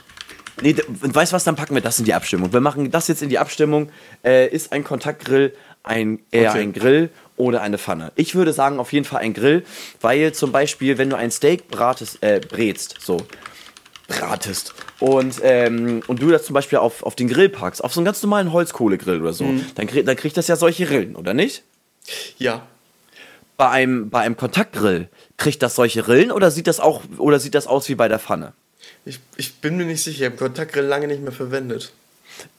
nee, d- weißt du was, dann packen wir das in die Abstimmung. Wir machen das jetzt in die Abstimmung. Äh, ist ein Kontaktgrill ein, eher Okay. ein Grill oder eine Pfanne? Ich würde sagen, auf jeden Fall ein Grill, weil zum Beispiel, wenn du ein Steak bratest, äh, brätst, so, bratest und, ähm, und du das zum Beispiel auf, auf den Grill packst, auf so einen ganz normalen Holzkohlegrill oder so, Mhm. dann, krieg, dann kriegt das ja solche Rillen, oder nicht? Ja. Bei einem, bei einem Kontaktgrill kriegt das solche Rillen oder sieht das auch oder sieht das aus wie bei der Pfanne? Ich, ich bin mir nicht sicher. Ich habe Kontaktgrill lange nicht mehr verwendet.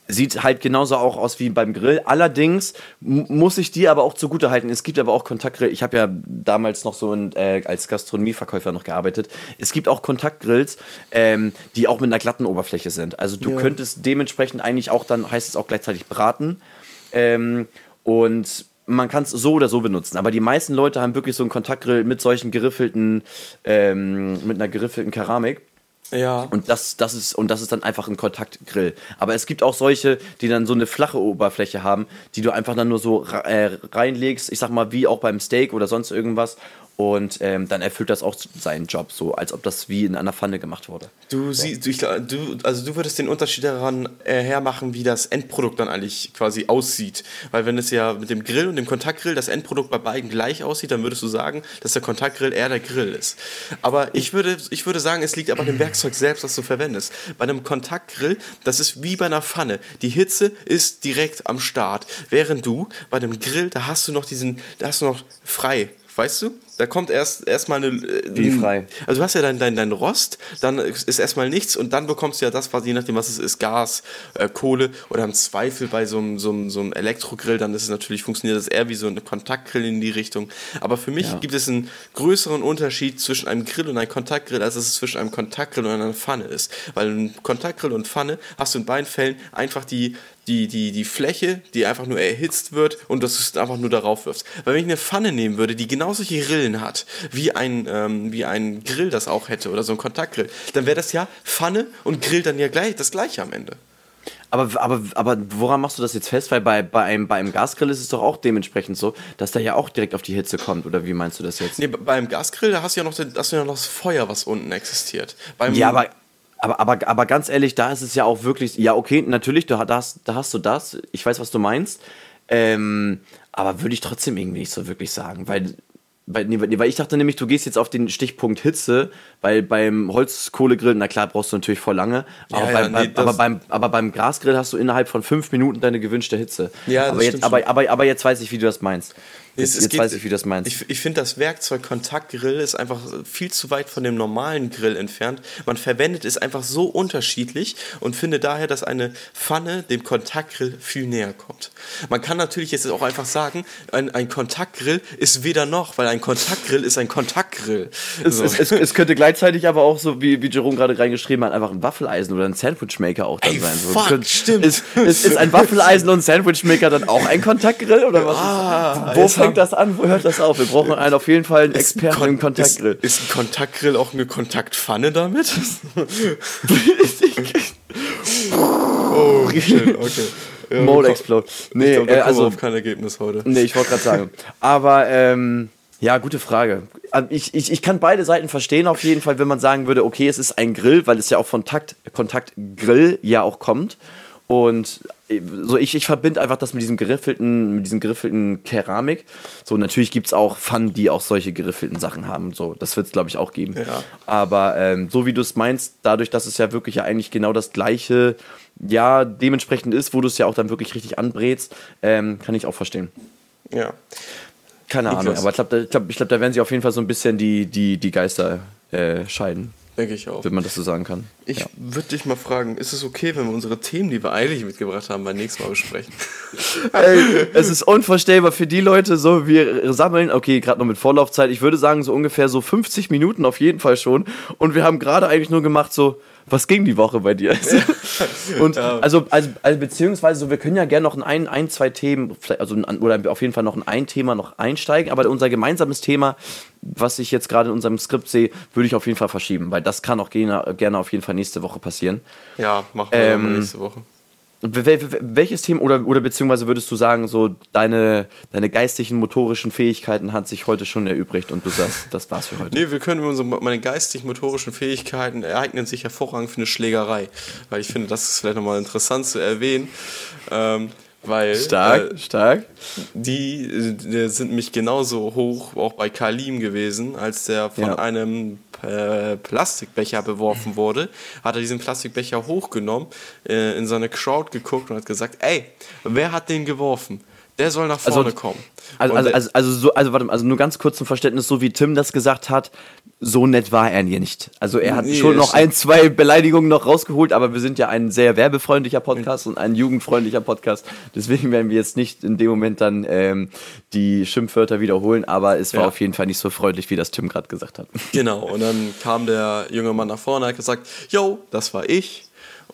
Sieht halt genauso auch aus wie beim Grill. Allerdings muss ich dir aber auch zugute halten. Es gibt aber auch Kontaktgrill. Ich habe ja damals noch so in, äh, als Gastronomieverkäufer noch gearbeitet. Es gibt auch Kontaktgrills, ähm, die auch mit einer glatten Oberfläche sind. Also du Ja. könntest dementsprechend eigentlich auch dann heißt es auch gleichzeitig braten. Ähm, und man kann es so oder so benutzen. Aber die meisten Leute haben wirklich so einen Kontaktgrill mit solchen geriffelten, ähm, mit einer geriffelten Keramik. Ja. Und das, das ist, und das ist dann einfach ein Kontaktgrill. Aber es gibt auch solche, die dann so eine flache Oberfläche haben, die du einfach dann nur so äh, reinlegst, ich sag mal, wie auch beim Steak oder sonst irgendwas. Und ähm, dann erfüllt das auch seinen Job, so als ob das wie in einer Pfanne gemacht wurde. Du siehst, du, du, also du würdest den Unterschied daran äh, hermachen, wie das Endprodukt dann eigentlich quasi aussieht. Weil wenn es ja mit dem Grill und dem Kontaktgrill das Endprodukt bei beiden gleich aussieht, dann würdest du sagen, dass der Kontaktgrill eher der Grill ist. Aber ich würde, ich würde sagen, es liegt aber an dem Werkzeug selbst, das du verwendest. Bei einem Kontaktgrill, das ist wie bei einer Pfanne. Die Hitze ist direkt am Start. Während du bei einem Grill, da hast du noch diesen, da hast du noch frei. Weißt du? Da kommt erst erstmal eine. Äh, Wie frei. Also du hast ja dein, dein, dein Rost, dann ist erstmal nichts und dann bekommst du ja das, was je nachdem, was es ist, Gas, äh, Kohle oder im Zweifel bei so einem, so, einem, so einem Elektrogrill, dann ist es natürlich, funktioniert das eher wie so ein Kontaktgrill in die Richtung. Aber für mich ja. gibt es einen größeren Unterschied zwischen einem Grill und einem Kontaktgrill, als es zwischen einem Kontaktgrill und einer Pfanne ist. Weil ein Kontaktgrill und Pfanne hast du in beiden Fällen einfach die, die, die, die Fläche, die einfach nur erhitzt wird und dass du es einfach nur darauf wirfst. Weil wenn ich eine Pfanne nehmen würde, die genau solche Rillen hat, wie ein, ähm, wie ein Grill das auch hätte oder so ein Kontaktgrill, dann wäre das ja Pfanne und Grill dann ja gleich das gleiche am Ende. Aber, aber, aber woran machst du das jetzt fest? Weil bei, bei, einem, bei einem Gasgrill ist es doch auch dementsprechend so, dass der ja auch direkt auf die Hitze kommt. Oder wie meinst du das jetzt? Nee, beim Gasgrill, da hast du ja noch, hast du ja noch das Feuer, was unten existiert. Beim ja, aber aber, aber, aber ganz ehrlich, da ist es ja auch wirklich, ja, okay, natürlich, da, hast, da hast du das, ich weiß, was du meinst, ähm, aber würde ich trotzdem irgendwie nicht so wirklich sagen, weil weil, nee, weil ich dachte nämlich, du gehst jetzt auf den Stichpunkt Hitze, weil beim Holzkohlegrill, na klar, brauchst du natürlich voll lange, aber, ja, beim, nee, aber, beim, aber beim Gasgrill hast du innerhalb von fünf Minuten deine gewünschte Hitze. Ja, aber, jetzt, aber, aber, aber jetzt weiß ich, wie du das meinst. Jetzt, jetzt geht, weiß ich, wie das meinst. Ich, ich finde, das Werkzeug Kontaktgrill ist einfach viel zu weit von dem normalen Grill entfernt. Man verwendet es einfach so unterschiedlich und finde daher, dass eine Pfanne dem Kontaktgrill viel näher kommt. Man kann natürlich jetzt auch einfach sagen, ein, ein Kontaktgrill ist weder noch, weil ein Kontaktgrill ist ein Kontaktgrill. Es, so. es, es, es, könnte gleichzeitig aber auch so, wie, wie Jerome gerade reingeschrieben hat, einfach ein Waffeleisen oder ein Sandwichmaker auch dann Ey, sein. So, fuck, könnt, stimmt. Ist, ist, ist, ein Waffeleisen und ein Sandwichmaker dann auch ein Kontaktgrill oder was? Ah, fängt das an? Wo hört das auf? Wir brauchen einen, auf jeden Fall einen Experten im Kontaktgrill. Ist, ist, ein Kontaktgrill auch eine Kontaktpfanne damit? (laughs) oh, shit, okay. Ja, Mode Explode. Nee, ich glaub, äh, also auf kein Ergebnis heute. Nee, ich wollte gerade sagen. (laughs) Aber ähm, ja, gute Frage. Also ich, ich, ich kann beide Seiten verstehen, auf jeden Fall, wenn man sagen würde, okay, es ist ein Grill, weil es ja auch von Takt, Kontaktgrill ja auch kommt. Und so ich, ich verbinde einfach das mit diesem geriffelten, mit diesem geriffelten Keramik. So, natürlich gibt es auch Pfannen, die auch solche geriffelten Sachen haben. So, das wird es, glaube ich, auch geben. Ja. Aber ähm, so wie du es meinst, dadurch, dass es ja wirklich ja eigentlich genau das gleiche, ja, dementsprechend ist, wo du es ja auch dann wirklich richtig anbrätst, ähm, kann ich auch verstehen. Ja. Keine Ahnung, aber ich glaube, ich glaub, ich glaub, da werden sich auf jeden Fall so ein bisschen die, die, die Geister äh, scheiden. Denke ich auch. Wenn man das so sagen kann. Ich ja. würde dich mal fragen, ist es okay, wenn wir unsere Themen, die wir eigentlich mitgebracht haben, beim nächsten Mal besprechen? (laughs) Ey, es ist unvorstellbar für die Leute, so wir sammeln, okay, gerade noch mit Vorlaufzeit, ich würde sagen so ungefähr so 50 Minuten auf jeden Fall schon und wir haben gerade eigentlich nur gemacht so, was ging die Woche bei dir? (laughs) (laughs) und ja. also, also, also, beziehungsweise so, wir können ja gerne noch in ein, ein zwei Themen, also oder auf jeden Fall noch in ein Thema noch einsteigen, aber unser gemeinsames Thema, was ich jetzt gerade in unserem Skript sehe, würde ich auf jeden Fall verschieben, weil das kann auch gerne, gerne auf jeden Fall nächste Woche passieren. Ja, machen wir ähm, nächste Woche. Welches Thema oder, oder beziehungsweise würdest du sagen, so deine, deine geistigen, motorischen Fähigkeiten hat sich heute schon erübrigt und du sagst, das war's für heute? Nee, wir können unsere, meine geistigen, motorischen Fähigkeiten ereignen sich hervorragend für eine Schlägerei. Weil ich finde, das ist vielleicht nochmal interessant zu erwähnen. Ähm, weil, stark, äh, stark. Die, die, sind mich genauso hoch auch bei Kalim gewesen, als der von ja. einem äh, Plastikbecher beworfen wurde, hat er diesen Plastikbecher hochgenommen, äh, in seine Crowd geguckt und hat gesagt, ey, wer hat den geworfen? Der soll nach vorne also, kommen. Also, also, also, also, so, also, warte also nur ganz kurz zum Verständnis, so wie Tim das gesagt hat, so nett war er nicht. Also er hat nee, schon noch ein, zwei Beleidigungen noch rausgeholt, aber wir sind ja ein sehr werbefreundlicher Podcast und ein jugendfreundlicher Podcast. Deswegen werden wir jetzt nicht in dem Moment dann ähm, die Schimpfwörter wiederholen, aber es war ja. auf jeden Fall nicht so freundlich, wie das Tim gerade gesagt hat. Genau, und dann kam der junge Mann nach vorne und hat gesagt, yo, das war ich.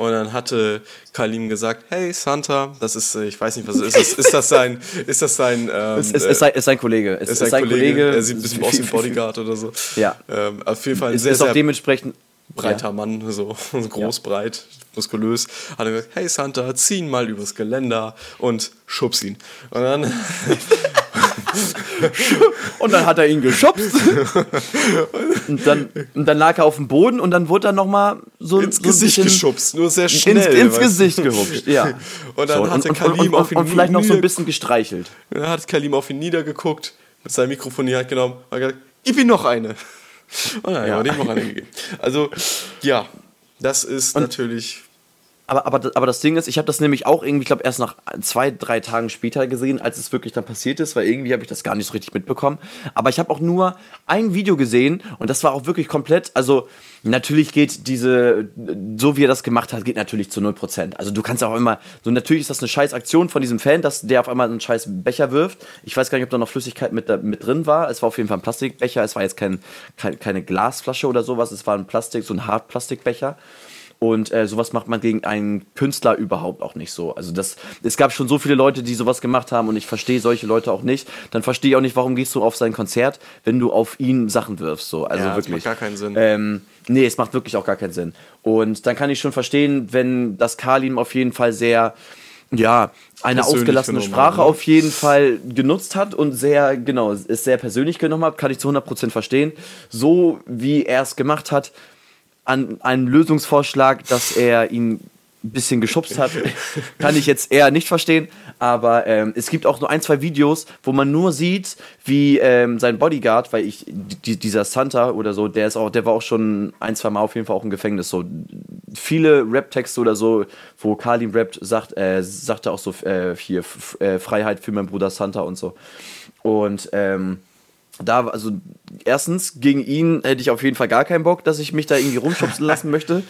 Und dann hatte Kalim gesagt, hey Santa, das ist, äh, ich weiß nicht, was ist das, ist das sein, ist das sein, (laughs) ähm, es, es, es, sei, ist sein Kollege, es ist, sein Kollege, Kollege, er sieht ein bisschen aus wie ein Bodyguard oder so. Ja. Ähm, auf jeden Fall ist, sehr, ist auch sehr dementsprechend breiter ja. Mann, (laughs) so groß, ja. breit, muskulös, hat er gesagt, hey Santa, zieh ihn mal übers Geländer und schubs ihn. Und dann (laughs) (laughs) und dann hat er ihn geschubst. und, dann, und dann lag er auf dem Boden und dann wurde er nochmal so ins so Gesicht geschubst, nur sehr schnell. Ins, ins Gesicht gehupscht, ja. (laughs) Und dann so, hat und, Kalim und, auf ihn und vielleicht noch so ein bisschen gestreichelt. Dann hat Kalim auf ihn niedergeguckt, mit seinem Mikrofon in die Hand genommen und gesagt, gib ihm noch eine. Und (laughs) dann ja. hat ihm noch eine gegeben. Also, ja, das ist natürlich aber, aber, aber das Ding ist, ich habe das nämlich auch irgendwie, ich glaube, erst nach zwei, drei Tagen später gesehen, als es wirklich dann passiert ist, weil irgendwie habe ich das gar nicht so richtig mitbekommen. Aber ich habe auch nur ein Video gesehen und das war auch wirklich komplett, also natürlich geht diese, so wie er das gemacht hat, geht natürlich zu 0%. Also du kannst auch immer, so natürlich ist das eine scheiß Aktion von diesem Fan, dass der auf einmal einen scheiß Becher wirft. Ich weiß gar nicht, ob da noch Flüssigkeit mit, mit drin war. Es war auf jeden Fall ein Plastikbecher, es war jetzt kein, kein keine Glasflasche oder sowas, es war ein Plastik, so ein Hartplastikbecher. Und äh, sowas macht man gegen einen Künstler überhaupt auch nicht so. Also das, es gab schon so viele Leute, die sowas gemacht haben und ich verstehe solche Leute auch nicht. Dann verstehe ich auch nicht, warum gehst du auf sein Konzert, wenn du auf ihn Sachen wirfst. So. Also ja, wirklich. Das macht gar keinen Sinn. Ähm, nee, es macht wirklich auch gar keinen Sinn. Und dann kann ich schon verstehen, wenn das Kalim auf jeden Fall sehr ja, eine ausgelassene Sprache ne? auf jeden Fall genutzt hat und sehr, genau, es sehr persönlich genommen hat, kann ich zu 100% verstehen. So wie er es gemacht hat, an einen Lösungsvorschlag, dass er ihn ein bisschen geschubst hat, (laughs) kann ich jetzt eher nicht verstehen. Aber ähm, es gibt auch nur ein, zwei Videos, wo man nur sieht, wie ähm, sein Bodyguard, weil ich, die, dieser Santa oder so, der ist auch, der war auch schon ein, zwei Mal auf jeden Fall auch im Gefängnis. So viele Rap-Texte oder so, wo Kalim rappt, sagt, äh, sagt er auch so äh, hier äh, Freiheit für meinen Bruder Santa und so. Und ähm, da, also erstens, gegen ihn hätte ich auf jeden Fall gar keinen Bock, dass ich mich da irgendwie rumschubsen lassen (laughs) möchte.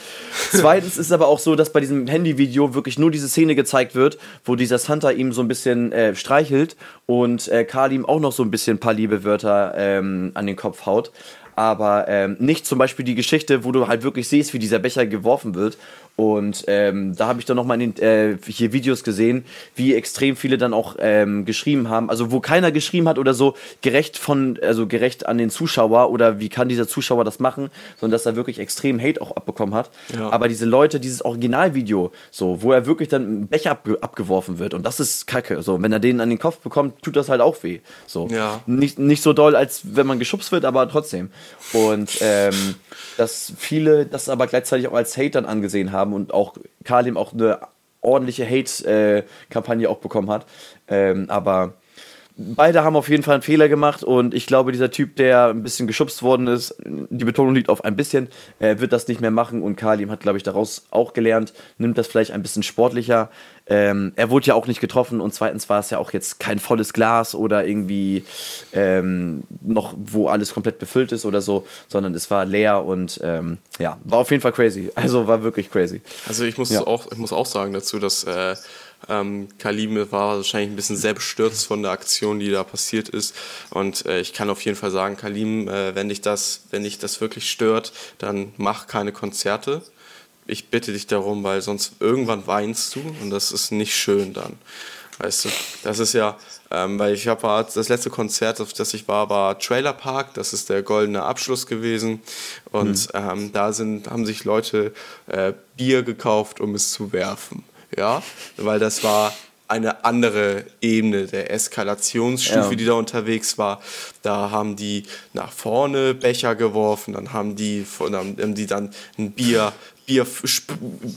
Zweitens ist aber auch so, dass bei diesem Handyvideo wirklich nur diese Szene gezeigt wird, wo dieser Santa ihm so ein bisschen äh, streichelt und äh, Karl ihm auch noch so ein bisschen ein paar liebe Wörter ähm, an den Kopf haut aber ähm, nicht zum Beispiel die Geschichte, wo du halt wirklich siehst, wie dieser Becher geworfen wird. Und ähm, da habe ich dann nochmal in den äh, hier Videos gesehen, wie extrem viele dann auch ähm, geschrieben haben. Also wo keiner geschrieben hat oder so, gerecht von, also gerecht an den Zuschauer oder wie kann dieser Zuschauer das machen, sondern dass er wirklich extrem Hate auch abbekommen hat. Ja. Aber diese Leute, dieses Originalvideo, so, wo er wirklich dann ein Becher abge abgeworfen wird und das ist Kacke. So, wenn er den an den Kopf bekommt, tut das halt auch weh. So. Ja. Nicht, nicht so doll, als wenn man geschubst wird, aber trotzdem. Und ähm, dass viele das aber gleichzeitig auch als Hate dann angesehen haben und auch Kalim auch eine ordentliche Hate-Kampagne auch bekommen hat. Ähm, aber beide haben auf jeden Fall einen Fehler gemacht und ich glaube, dieser Typ, der ein bisschen geschubst worden ist, die Betonung liegt auf ein bisschen, äh, wird das nicht mehr machen und Kalim hat, glaube ich, daraus auch gelernt, nimmt das vielleicht ein bisschen sportlicher. Ähm, er wurde ja auch nicht getroffen und zweitens war es ja auch jetzt kein volles Glas oder irgendwie ähm, noch, wo alles komplett befüllt ist oder so, sondern es war leer und ähm, ja, war auf jeden Fall crazy. Also war wirklich crazy. Also ich muss, ja. auch, ich muss auch sagen dazu, dass äh, ähm, Kalim war wahrscheinlich ein bisschen sehr bestürzt von der Aktion, die da passiert ist. Und äh, ich kann auf jeden Fall sagen, Kalim, äh, wenn dich das, wenn dich das wirklich stört, dann mach keine Konzerte. Ich bitte dich darum, weil sonst irgendwann weinst du und das ist nicht schön dann. Weißt du, das ist ja, ähm, weil ich habe das letzte Konzert, auf das ich war, war Trailer Park. Das ist der goldene Abschluss gewesen. Und mhm. ähm, da sind, haben sich Leute äh, Bier gekauft, um es zu werfen ja, weil das war eine andere Ebene der Eskalationsstufe, ja. die da unterwegs war. Da haben die nach vorne Becher geworfen, dann haben die, dann haben die dann ein Bier, Bier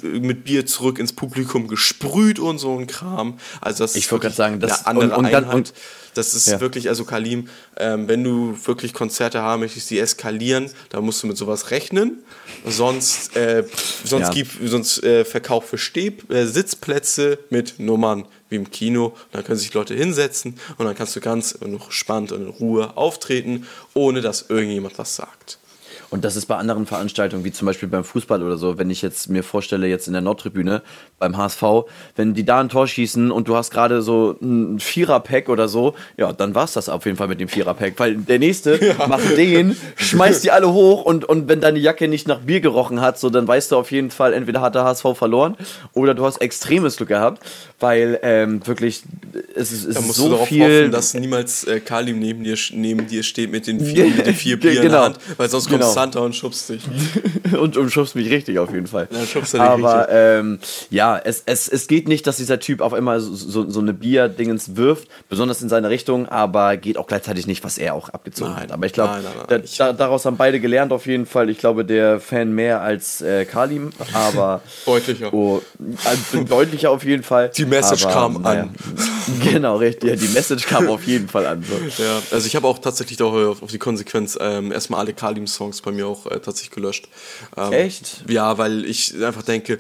mit Bier zurück ins Publikum gesprüht und so ein Kram. Also das ich wollte gerade sagen, das andere und, und, Einheit. Und, das ist ja. wirklich, also Kalim, ähm, wenn du wirklich Konzerte haben möchtest, die eskalieren, dann musst du mit sowas rechnen. Sonst, äh, sonst, ja. sonst äh, Verkauf für Steb, äh, Sitzplätze mit Nummern wie im Kino. Da können sich Leute hinsetzen und dann kannst du ganz noch spannend und in Ruhe auftreten, ohne dass irgendjemand was sagt. Und das ist bei anderen Veranstaltungen, wie zum Beispiel beim Fußball oder so, wenn ich jetzt mir vorstelle, jetzt in der Nordtribüne beim HSV, wenn die da ein Tor schießen und du hast gerade so ein Vierer-Pack oder so, ja, dann war es das auf jeden Fall mit dem Vierer-Pack, weil der nächste (laughs) ja. macht den, schmeißt die alle hoch und, und wenn deine Jacke nicht nach Bier gerochen hat, so, dann weißt du auf jeden Fall, entweder hat der HSV verloren oder du hast extremes Glück gehabt, weil ähm, wirklich es ist, es da musst so du darauf viel hoffen, dass niemals äh, Kalim neben dir, neben dir steht mit den vier, mit den vier (laughs) Bier genau. in der genau. Hand, weil sonst kommt genau. Santa und schubst dich. (laughs) und umschubst mich richtig auf jeden Fall. Ja, schubst dich Aber ähm, ja, es, es, es geht nicht, dass dieser Typ auf einmal so, so, so eine Bier-Dingens wirft, besonders in seine Richtung, aber geht auch gleichzeitig nicht, was er auch abgezogen nein, hat. Aber ich glaube, da, daraus haben beide gelernt auf jeden Fall. Ich glaube, der Fan mehr als äh, Kalim, aber. (laughs) deutlicher. Oh, also deutlicher auf jeden Fall. Die Message aber, kam naja. an. (laughs) Genau, richtig. Ja, die Message kam auf jeden Fall an. So. Ja, also ich habe auch tatsächlich auch auf, auf die Konsequenz ähm, erstmal alle Kalim-Songs bei mir auch äh, tatsächlich gelöscht. Ähm, Echt? Ja, weil ich einfach denke,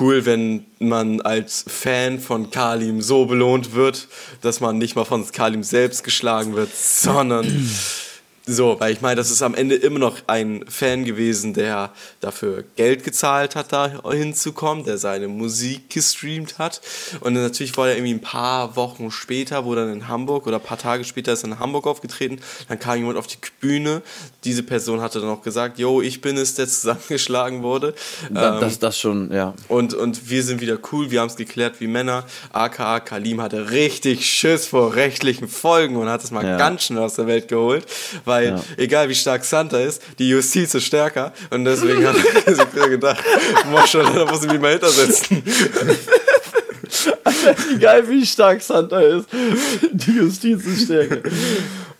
cool, wenn man als Fan von Kalim so belohnt wird, dass man nicht mal von Kalim selbst geschlagen wird, sondern (clears throat) so, weil ich meine, das ist am Ende immer noch ein Fan gewesen, der dafür Geld gezahlt hat, da hinzukommen, der seine Musik gestreamt hat. Und natürlich war er irgendwie ein paar Wochen später, wo dann in Hamburg oder ein paar Tage später ist er in Hamburg aufgetreten. Dann kam jemand auf die Bühne. Diese Person hatte dann auch gesagt, yo, ich bin es, der zusammengeschlagen wurde. Da, ähm, das, das schon, ja. Und, und wir sind wieder cool, wir haben es geklärt wie Männer. AKA Kalim hatte richtig Schiss vor rechtlichen Folgen und hat es mal ja. ganz schnell aus der Welt geholt, weil weil ja. egal wie stark Santa ist, die Justiz ist stärker und deswegen hat er sich gedacht, Maschallah, da muss ich mich mal hintersetzen. (laughs) egal wie stark Santa ist, die Justiz ist stärker.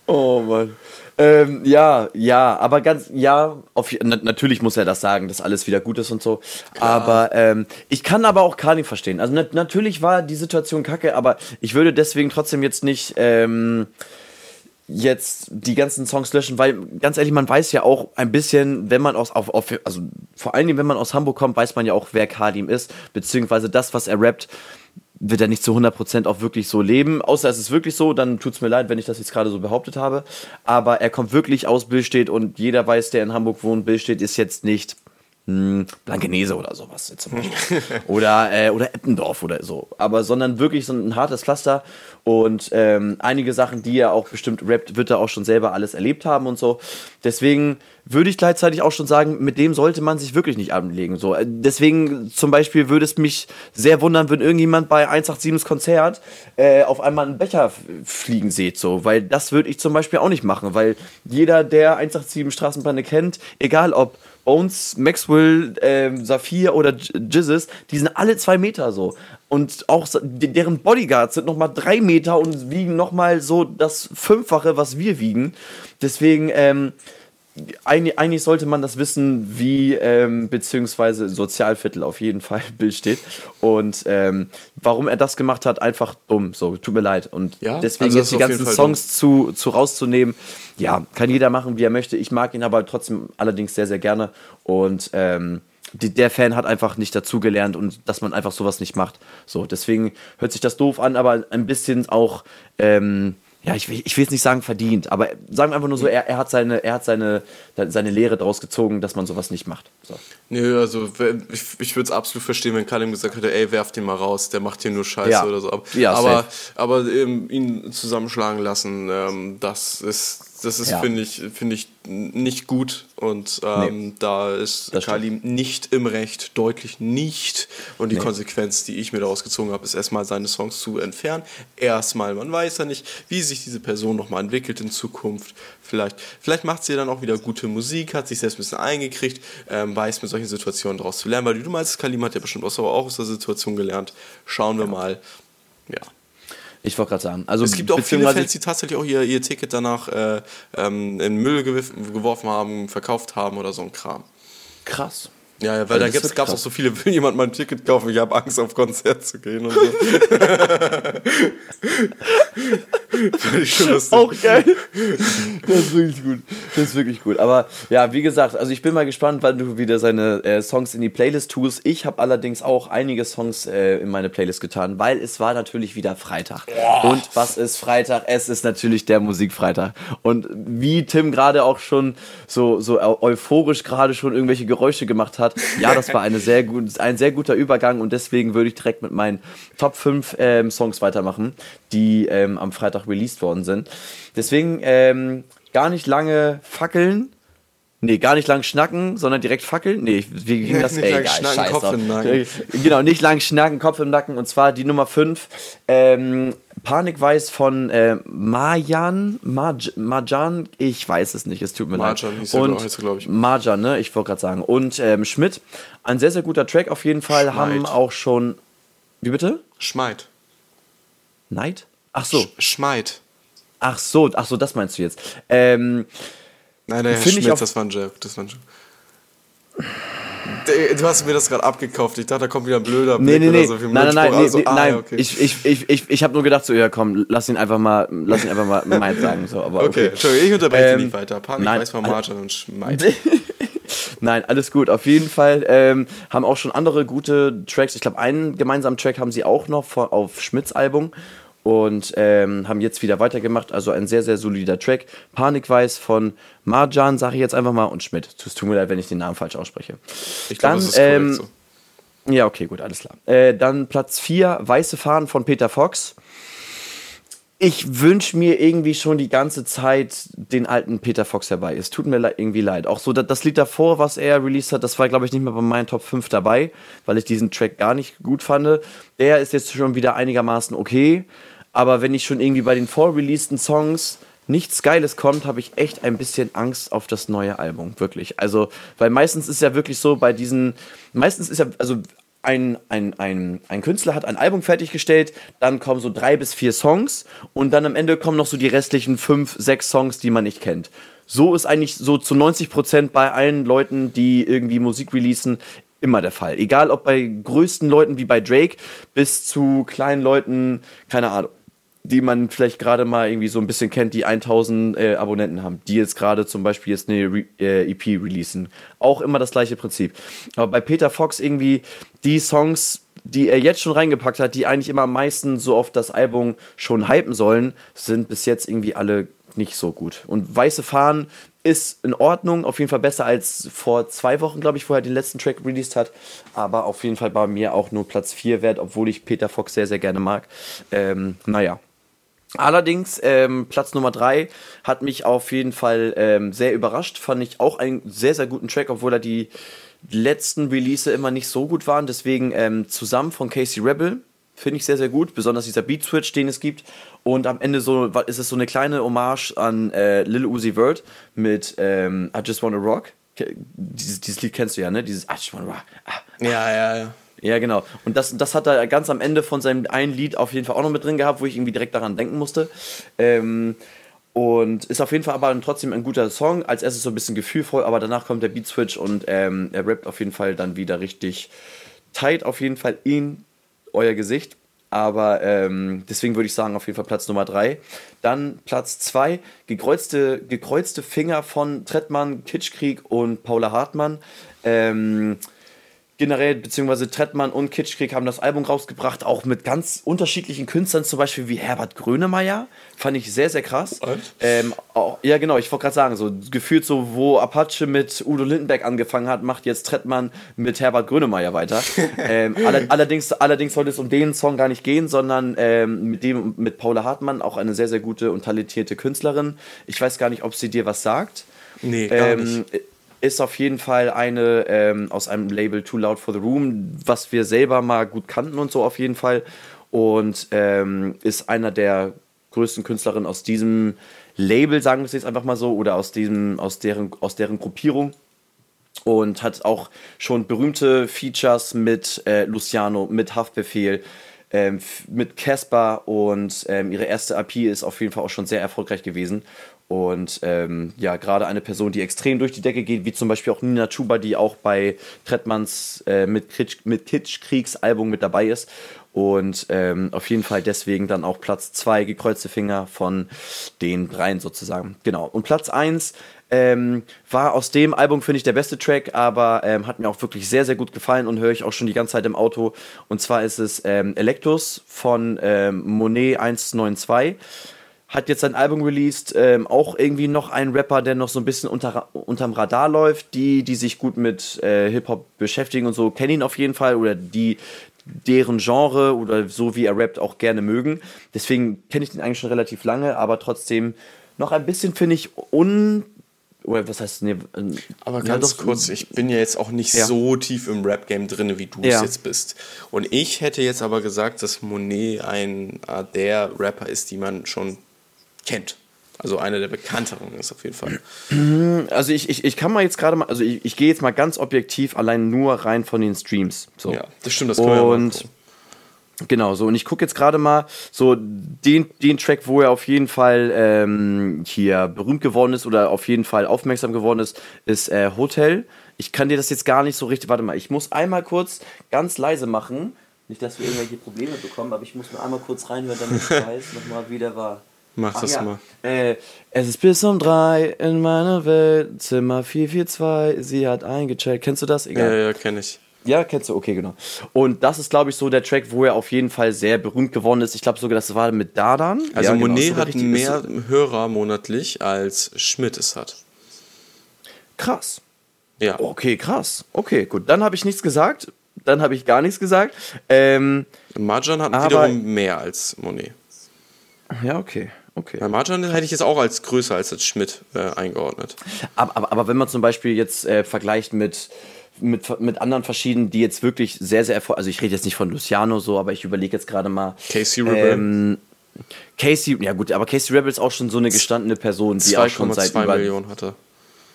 Oh Mann. Ähm, ja, ja, aber ganz, ja, auf, na, natürlich muss er das sagen, dass alles wieder gut ist und so. Klar. Aber ähm, ich kann aber auch Kani verstehen. Also na, natürlich war die Situation kacke, aber ich würde deswegen trotzdem jetzt nicht. Ähm, jetzt die ganzen Songs löschen, weil ganz ehrlich, man weiß ja auch ein bisschen, wenn man aus, auf, auf, also vor allen Dingen, wenn man aus Hamburg kommt, weiß man ja auch, wer Kadim ist, beziehungsweise das, was er rappt, wird er nicht zu 100% auch wirklich so leben. Außer es ist wirklich so, dann tut es mir leid, wenn ich das jetzt gerade so behauptet habe. Aber er kommt wirklich aus Billstedt und jeder weiß, der in Hamburg wohnt, Billstedt ist jetzt nicht hm, Blankenese oder sowas zum Beispiel. oder, äh, oder Eppendorf oder so. Aber sondern wirklich so ein hartes Pflaster. Und ähm, einige Sachen, die er auch bestimmt rappt, wird er auch schon selber alles erlebt haben und so. Deswegen würde ich gleichzeitig auch schon sagen, mit dem sollte man sich wirklich nicht anlegen. So. Äh, deswegen zum Beispiel würde es mich sehr wundern, wenn irgendjemand bei 187s Konzert äh, auf einmal einen Becher fliegen sieht. So. Weil das würde ich zum Beispiel auch nicht machen. Weil jeder, der 187 Straßenbahn kennt, egal ob Bones, Maxwell, äh, Saphir oder Jizzes, die sind alle zwei Meter so. Und auch deren Bodyguards sind nochmal drei Meter und wiegen nochmal so das Fünffache, was wir wiegen. Deswegen, ähm, eigentlich, eigentlich, sollte man das wissen, wie ähm, beziehungsweise Sozialviertel auf jeden Fall (laughs) Bild steht. Und ähm, warum er das gemacht hat, einfach dumm. So, tut mir leid. Und ja, deswegen also jetzt die ganzen Songs zu, zu rauszunehmen, ja, kann jeder machen, wie er möchte. Ich mag ihn aber trotzdem allerdings sehr, sehr gerne. Und ähm, die, der Fan hat einfach nicht dazugelernt und dass man einfach sowas nicht macht. So, deswegen hört sich das doof an, aber ein bisschen auch. Ähm, ja, ich will, ich will jetzt nicht sagen verdient, aber sagen wir einfach nur so, er, er hat, seine, er hat seine, seine Lehre daraus gezogen, dass man sowas nicht macht. So. Nö, also ich, ich würde es absolut verstehen, wenn Kalim gesagt hätte, ey, werf den mal raus, der macht hier nur Scheiße ja. oder so. Aber, ja, aber, aber ähm, ihn zusammenschlagen lassen, ähm, das ist das ist, ja. finde ich, find ich, nicht gut. Und ähm, nee, da ist Kalim nicht im Recht, deutlich nicht. Und die nee. Konsequenz, die ich mir daraus gezogen habe, ist erstmal seine Songs zu entfernen. Erstmal, man weiß ja nicht, wie sich diese Person nochmal entwickelt in Zukunft. Vielleicht, vielleicht macht sie dann auch wieder gute Musik, hat sich selbst ein bisschen eingekriegt, ähm, weiß mit solchen Situationen daraus zu lernen. Weil du meinst, Kalim hat ja bestimmt auch aus der Situation gelernt. Schauen wir ja. mal. Ja. Ich wollte gerade sagen. Also es gibt auch viele Fans, die tatsächlich auch ihr, ihr Ticket danach äh, ähm, in Müll geworfen haben, verkauft haben oder so ein Kram. Krass. Ja, ja weil also da gab es auch so viele, (laughs) will jemand mal ein Ticket kaufen, ich habe Angst auf Konzert zu gehen und so. (laughs) ich schon Auch geil. (laughs) Das ist wirklich gut. Das ist wirklich gut. Aber ja, wie gesagt, also ich bin mal gespannt, wann du wieder seine äh, Songs in die Playlist tust. Ich habe allerdings auch einige Songs äh, in meine Playlist getan, weil es war natürlich wieder Freitag. Oh. Und was ist Freitag? Es ist natürlich der Musikfreitag. Und wie Tim gerade auch schon so, so euphorisch gerade schon irgendwelche Geräusche gemacht hat, ja, das war eine sehr gut, ein sehr guter Übergang und deswegen würde ich direkt mit meinen Top 5 ähm, Songs weitermachen, die ähm, am Freitag released worden sind. Deswegen ähm, gar nicht lange fackeln. Nee, gar nicht lang schnacken, sondern direkt fackeln. Nee, wie ging (laughs) das? nicht Ey, lang egal, schnacken, Kopf im Nacken. Genau, nicht lang schnacken, Kopf im Nacken. Und zwar die Nummer 5. Ähm, Panikweiß von äh, Marjan, Marj Marjan, ich weiß es nicht, es tut mir Marjan, leid. Hieß er, glaube ich. Marjan, ne, ich wollte gerade sagen. Und ähm, Schmidt, ein sehr, sehr guter Track auf jeden Fall, Schmeid. haben auch schon, wie bitte? Schmeid. Neid? Ach so. Sch Schmeid. Ach so, ach so, das meinst du jetzt. Ähm, nein, nein, Schmitz, das war ein Joke, das war ein Joke. Du hast mir das gerade abgekauft. Ich dachte, da kommt wieder ein blöder Blick nee, nee, nee. oder so. Nein, nein, nein, also, nee, ah, nein. Okay. Ich, ich, ich, ich, ich habe nur gedacht, so, ja komm, lass ihn einfach mal, lass ihn einfach mal Meid sagen. So, aber okay. okay. Ich unterbreche ähm, nicht weiter. Panik nein, weiß von Martin und Schmeid. (laughs) Nein, alles gut. Auf jeden Fall ähm, haben auch schon andere gute Tracks. Ich glaube, einen gemeinsamen Track haben sie auch noch auf Schmidts Album und ähm, haben jetzt wieder weitergemacht. Also ein sehr, sehr solider Track. Panikweiß von Marjan, sage ich jetzt einfach mal, und Schmidt. Es tut mir leid, wenn ich den Namen falsch ausspreche. Ich glaube, das ist ähm, so. Ja, okay, gut, alles klar. Äh, dann Platz 4, Weiße Fahnen von Peter Fox. Ich wünsche mir irgendwie schon die ganze Zeit den alten Peter Fox herbei. Es tut mir irgendwie leid. Auch so das Lied davor, was er released hat, das war, glaube ich, nicht mehr bei meinen Top 5 dabei, weil ich diesen Track gar nicht gut fand. Der ist jetzt schon wieder einigermaßen okay. Aber wenn ich schon irgendwie bei den vorreleaseden Songs nichts Geiles kommt, habe ich echt ein bisschen Angst auf das neue Album. Wirklich. Also, weil meistens ist ja wirklich so bei diesen, meistens ist ja, also ein, ein, ein, ein Künstler hat ein Album fertiggestellt, dann kommen so drei bis vier Songs und dann am Ende kommen noch so die restlichen fünf, sechs Songs, die man nicht kennt. So ist eigentlich so zu 90 Prozent bei allen Leuten, die irgendwie Musik releasen, immer der Fall. Egal ob bei größten Leuten wie bei Drake bis zu kleinen Leuten, keine Ahnung die man vielleicht gerade mal irgendwie so ein bisschen kennt, die 1000 äh, Abonnenten haben, die jetzt gerade zum Beispiel jetzt eine Re äh, EP releasen. Auch immer das gleiche Prinzip. Aber bei Peter Fox irgendwie die Songs, die er jetzt schon reingepackt hat, die eigentlich immer am meisten so auf das Album schon hypen sollen, sind bis jetzt irgendwie alle nicht so gut. Und Weiße Fahnen ist in Ordnung, auf jeden Fall besser als vor zwei Wochen, glaube ich, wo er den letzten Track released hat. Aber auf jeden Fall bei mir auch nur Platz 4 wert, obwohl ich Peter Fox sehr, sehr gerne mag. Ähm, naja, Allerdings, ähm, Platz Nummer 3 hat mich auf jeden Fall ähm, sehr überrascht. Fand ich auch einen sehr, sehr guten Track, obwohl er die letzten Release immer nicht so gut waren. Deswegen ähm, zusammen von Casey Rebel. Finde ich sehr, sehr gut. Besonders dieser Beat Switch, den es gibt. Und am Ende so ist es so eine kleine Hommage an äh, Lil Uzi Vert mit ähm, I Just Wanna Rock. Dieses, dieses Lied kennst du ja, ne? Dieses I Just Wanna Rock. Ah. Ja, ja, ja. Ja, genau. Und das, das hat er ganz am Ende von seinem einen Lied auf jeden Fall auch noch mit drin gehabt, wo ich irgendwie direkt daran denken musste. Ähm, und ist auf jeden Fall aber trotzdem ein guter Song. Als erstes so ein bisschen gefühlvoll, aber danach kommt der Beat Switch und ähm, er rappt auf jeden Fall dann wieder richtig tight, auf jeden Fall in euer Gesicht. Aber ähm, deswegen würde ich sagen, auf jeden Fall Platz Nummer 3. Dann Platz 2, gekreuzte, gekreuzte Finger von Trettmann, Kitschkrieg und Paula Hartmann. Ähm, generell, beziehungsweise Trettmann und Kitschkrieg haben das Album rausgebracht, auch mit ganz unterschiedlichen Künstlern, zum Beispiel wie Herbert Grönemeyer. Fand ich sehr, sehr krass. Ähm, auch, ja, genau, ich wollte gerade sagen, so gefühlt so, wo Apache mit Udo Lindenberg angefangen hat, macht jetzt Trettmann mit Herbert Grönemeyer weiter. (laughs) ähm, all, allerdings, allerdings sollte es um den Song gar nicht gehen, sondern ähm, mit dem, mit Paula Hartmann, auch eine sehr, sehr gute und talentierte Künstlerin. Ich weiß gar nicht, ob sie dir was sagt. Nee, gar ähm, nicht ist auf jeden Fall eine ähm, aus einem Label Too Loud for the Room, was wir selber mal gut kannten und so auf jeden Fall. Und ähm, ist einer der größten Künstlerinnen aus diesem Label, sagen wir es jetzt einfach mal so, oder aus, diesem, aus, deren, aus deren Gruppierung. Und hat auch schon berühmte Features mit äh, Luciano, mit Haftbefehl, ähm, mit Casper und ähm, ihre erste AP ist auf jeden Fall auch schon sehr erfolgreich gewesen. Und ähm, ja, gerade eine Person, die extrem durch die Decke geht, wie zum Beispiel auch Nina Chuba, die auch bei Trettmanns äh, mit, Kitsch, mit Kitschkriegs Album mit dabei ist. Und ähm, auf jeden Fall deswegen dann auch Platz 2, gekreuzte Finger von den dreien sozusagen. Genau. Und Platz 1 ähm, war aus dem Album, finde ich, der beste Track, aber ähm, hat mir auch wirklich sehr, sehr gut gefallen und höre ich auch schon die ganze Zeit im Auto. Und zwar ist es ähm, Electus von ähm, Monet 192 hat jetzt sein Album released, ähm, auch irgendwie noch ein Rapper, der noch so ein bisschen unter, unterm Radar läuft. Die, die sich gut mit äh, Hip-Hop beschäftigen und so, kennen ihn auf jeden Fall oder die deren Genre oder so wie er rappt auch gerne mögen. Deswegen kenne ich den eigentlich schon relativ lange, aber trotzdem noch ein bisschen, finde ich, un oder was heißt, nee, ähm, Aber ganz ja, kurz, ich bin ja jetzt auch nicht ja. so tief im Rap-Game drin, wie du es ja. jetzt bist. Und ich hätte jetzt aber gesagt, dass Monet ein äh, der Rapper ist, die man schon kennt. Also einer der bekannteren ist auf jeden Fall. Also ich, ich, ich kann mal jetzt gerade mal, also ich, ich gehe jetzt mal ganz objektiv allein nur rein von den Streams. So. Ja, das stimmt, das wir Und Genau, so und ich gucke jetzt gerade mal so den, den Track, wo er auf jeden Fall ähm, hier berühmt geworden ist oder auf jeden Fall aufmerksam geworden ist, ist äh, Hotel. Ich kann dir das jetzt gar nicht so richtig, warte mal, ich muss einmal kurz ganz leise machen, nicht, dass wir irgendwelche Probleme bekommen, aber ich muss nur einmal kurz reinhören, damit ich (laughs) weiß nochmal, wie der war. Mach Ach, das ja. mal. Äh, es ist bis um drei in meiner Welt, Zimmer 442, sie hat eingecheckt. Kennst du das? Egal. Ja, ja, kenn ich. Ja, kennst du, okay, genau. Und das ist, glaube ich, so der Track, wo er auf jeden Fall sehr berühmt geworden ist. Ich glaube sogar, das war mit Dadan. Also ja, Monet genau, hat mehr Hörer monatlich, als Schmidt es hat. Krass. Ja. Okay, krass. Okay, gut. Dann habe ich nichts gesagt. Dann habe ich gar nichts gesagt. Ähm, Marjan hat wiederum mehr als Monet. Ja, okay. Okay. Bei Marjan hätte ich jetzt auch als größer als als Schmidt äh, eingeordnet. Aber, aber, aber wenn man zum Beispiel jetzt äh, vergleicht mit mit, mit anderen verschiedenen, die jetzt wirklich sehr, sehr erfolgreich, also ich rede jetzt nicht von Luciano so, aber ich überlege jetzt gerade mal. Casey Rebel. Ähm, Casey, ja gut, aber Casey Rebel ist auch schon so eine gestandene Person, die auch schon seit über, Millionen hatte.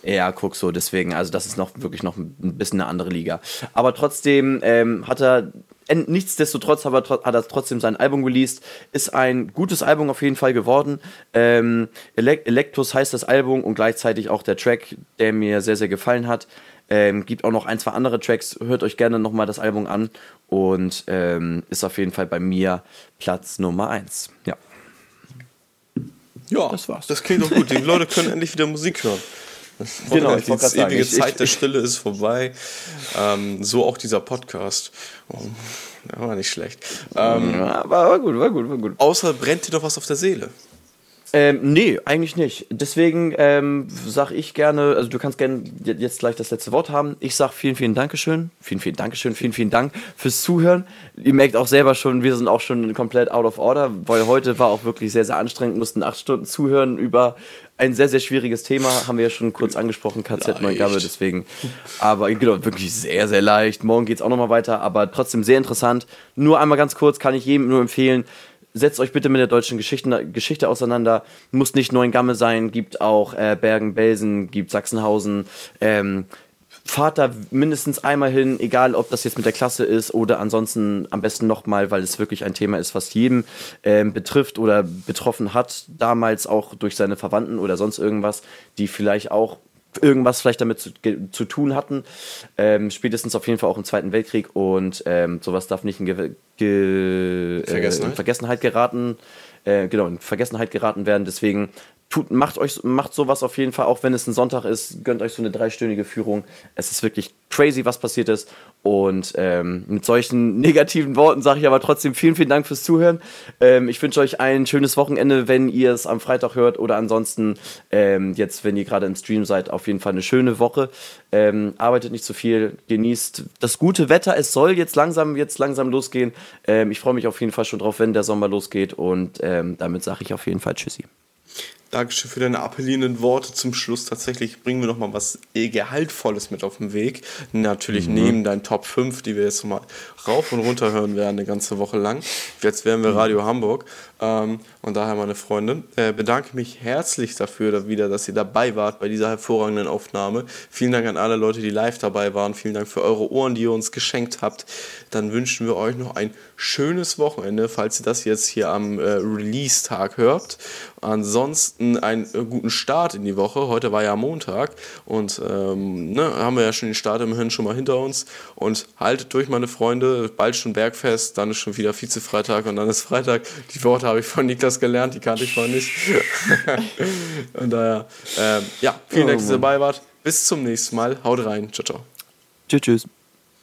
Ja, guck so, deswegen, also das ist noch wirklich noch ein bisschen eine andere Liga. Aber trotzdem ähm, hat er, nichtsdestotrotz hat er, hat er trotzdem sein Album released, ist ein gutes Album auf jeden Fall geworden. Ähm, Electus heißt das Album und gleichzeitig auch der Track, der mir sehr, sehr gefallen hat. Ähm, gibt auch noch ein, zwei andere Tracks. Hört euch gerne nochmal das Album an. Und ähm, ist auf jeden Fall bei mir Platz Nummer 1. Ja. Ja, das war's. Das klingt doch gut. Die Leute können endlich wieder Musik hören. (laughs) Genau, ich die ewige sagen, Zeit ich, der Stille ist vorbei. Ähm, so auch dieser Podcast. Oh, war nicht schlecht. Ähm, ja, war, war gut, war gut, war gut. Außer brennt dir doch was auf der Seele. Ähm, nee, eigentlich nicht. Deswegen ähm, sage ich gerne, also du kannst gerne jetzt gleich das letzte Wort haben. Ich sage vielen, vielen Dankeschön. Vielen, vielen Dankeschön, vielen, vielen Dank fürs Zuhören. Ihr merkt auch selber schon, wir sind auch schon komplett out of order, weil heute war auch wirklich sehr, sehr anstrengend, mussten acht Stunden zuhören über ein sehr, sehr schwieriges Thema, haben wir ja schon kurz angesprochen, KZ Neugabe, deswegen. Aber genau, wirklich sehr, sehr leicht. Morgen geht es auch nochmal weiter, aber trotzdem sehr interessant. Nur einmal ganz kurz, kann ich jedem nur empfehlen, setzt euch bitte mit der deutschen Geschichte, Geschichte auseinander. Muss nicht Neuengamme sein, gibt auch äh, Bergen-Belsen, gibt Sachsenhausen. Ähm, fahrt da mindestens einmal hin, egal ob das jetzt mit der Klasse ist oder ansonsten am besten nochmal, weil es wirklich ein Thema ist, was jeden ähm, betrifft oder betroffen hat, damals auch durch seine Verwandten oder sonst irgendwas, die vielleicht auch irgendwas vielleicht damit zu, zu tun hatten. Ähm, spätestens auf jeden Fall auch im Zweiten Weltkrieg und ähm, sowas darf nicht in, Ge Ge Vergessenheit. Äh, in Vergessenheit geraten. Äh, genau, in Vergessenheit geraten werden. Deswegen tut, macht euch macht sowas auf jeden Fall, auch wenn es ein Sonntag ist, gönnt euch so eine dreistündige Führung. Es ist wirklich crazy, was passiert ist. Und ähm, mit solchen (laughs) negativen Worten sage ich aber trotzdem vielen, vielen Dank fürs Zuhören. Ähm, ich wünsche euch ein schönes Wochenende, wenn ihr es am Freitag hört oder ansonsten ähm, jetzt, wenn ihr gerade im Stream seid, auf jeden Fall eine schöne Woche. Ähm, arbeitet nicht zu viel, genießt das gute Wetter. Es soll jetzt langsam, jetzt langsam losgehen. Ähm, ich freue mich auf jeden Fall schon drauf, wenn der Sommer losgeht. Und ähm, damit sage ich auf jeden Fall Tschüssi. Dankeschön für deine appellierenden Worte zum Schluss. Tatsächlich bringen wir noch mal was Gehaltvolles mit auf den Weg. Natürlich mhm. neben deinen Top 5, die wir jetzt mal rauf und runter hören werden, eine ganze Woche lang. Jetzt wären wir mhm. Radio Hamburg. Ähm, und daher, meine Freunde, äh, bedanke mich herzlich dafür wieder, dass ihr dabei wart bei dieser hervorragenden Aufnahme. Vielen Dank an alle Leute, die live dabei waren. Vielen Dank für eure Ohren, die ihr uns geschenkt habt. Dann wünschen wir euch noch ein schönes Wochenende, falls ihr das jetzt hier am äh, Release-Tag hört. Ansonsten einen äh, guten Start in die Woche. Heute war ja Montag und ähm, ne, haben wir ja schon den Start im Hirn schon mal hinter uns. Und haltet durch, meine Freunde. Bald schon Bergfest, dann ist schon wieder Vize-Freitag und dann ist Freitag. Die Worte habe ich von Niklas gelernt, die kannte ich vorher nicht. (laughs) und daher, ähm, ja, vielen oh, Dank, dass ihr dabei wart. Bis zum nächsten Mal. Haut rein. Ciao, ciao. Tschüss, tschüss.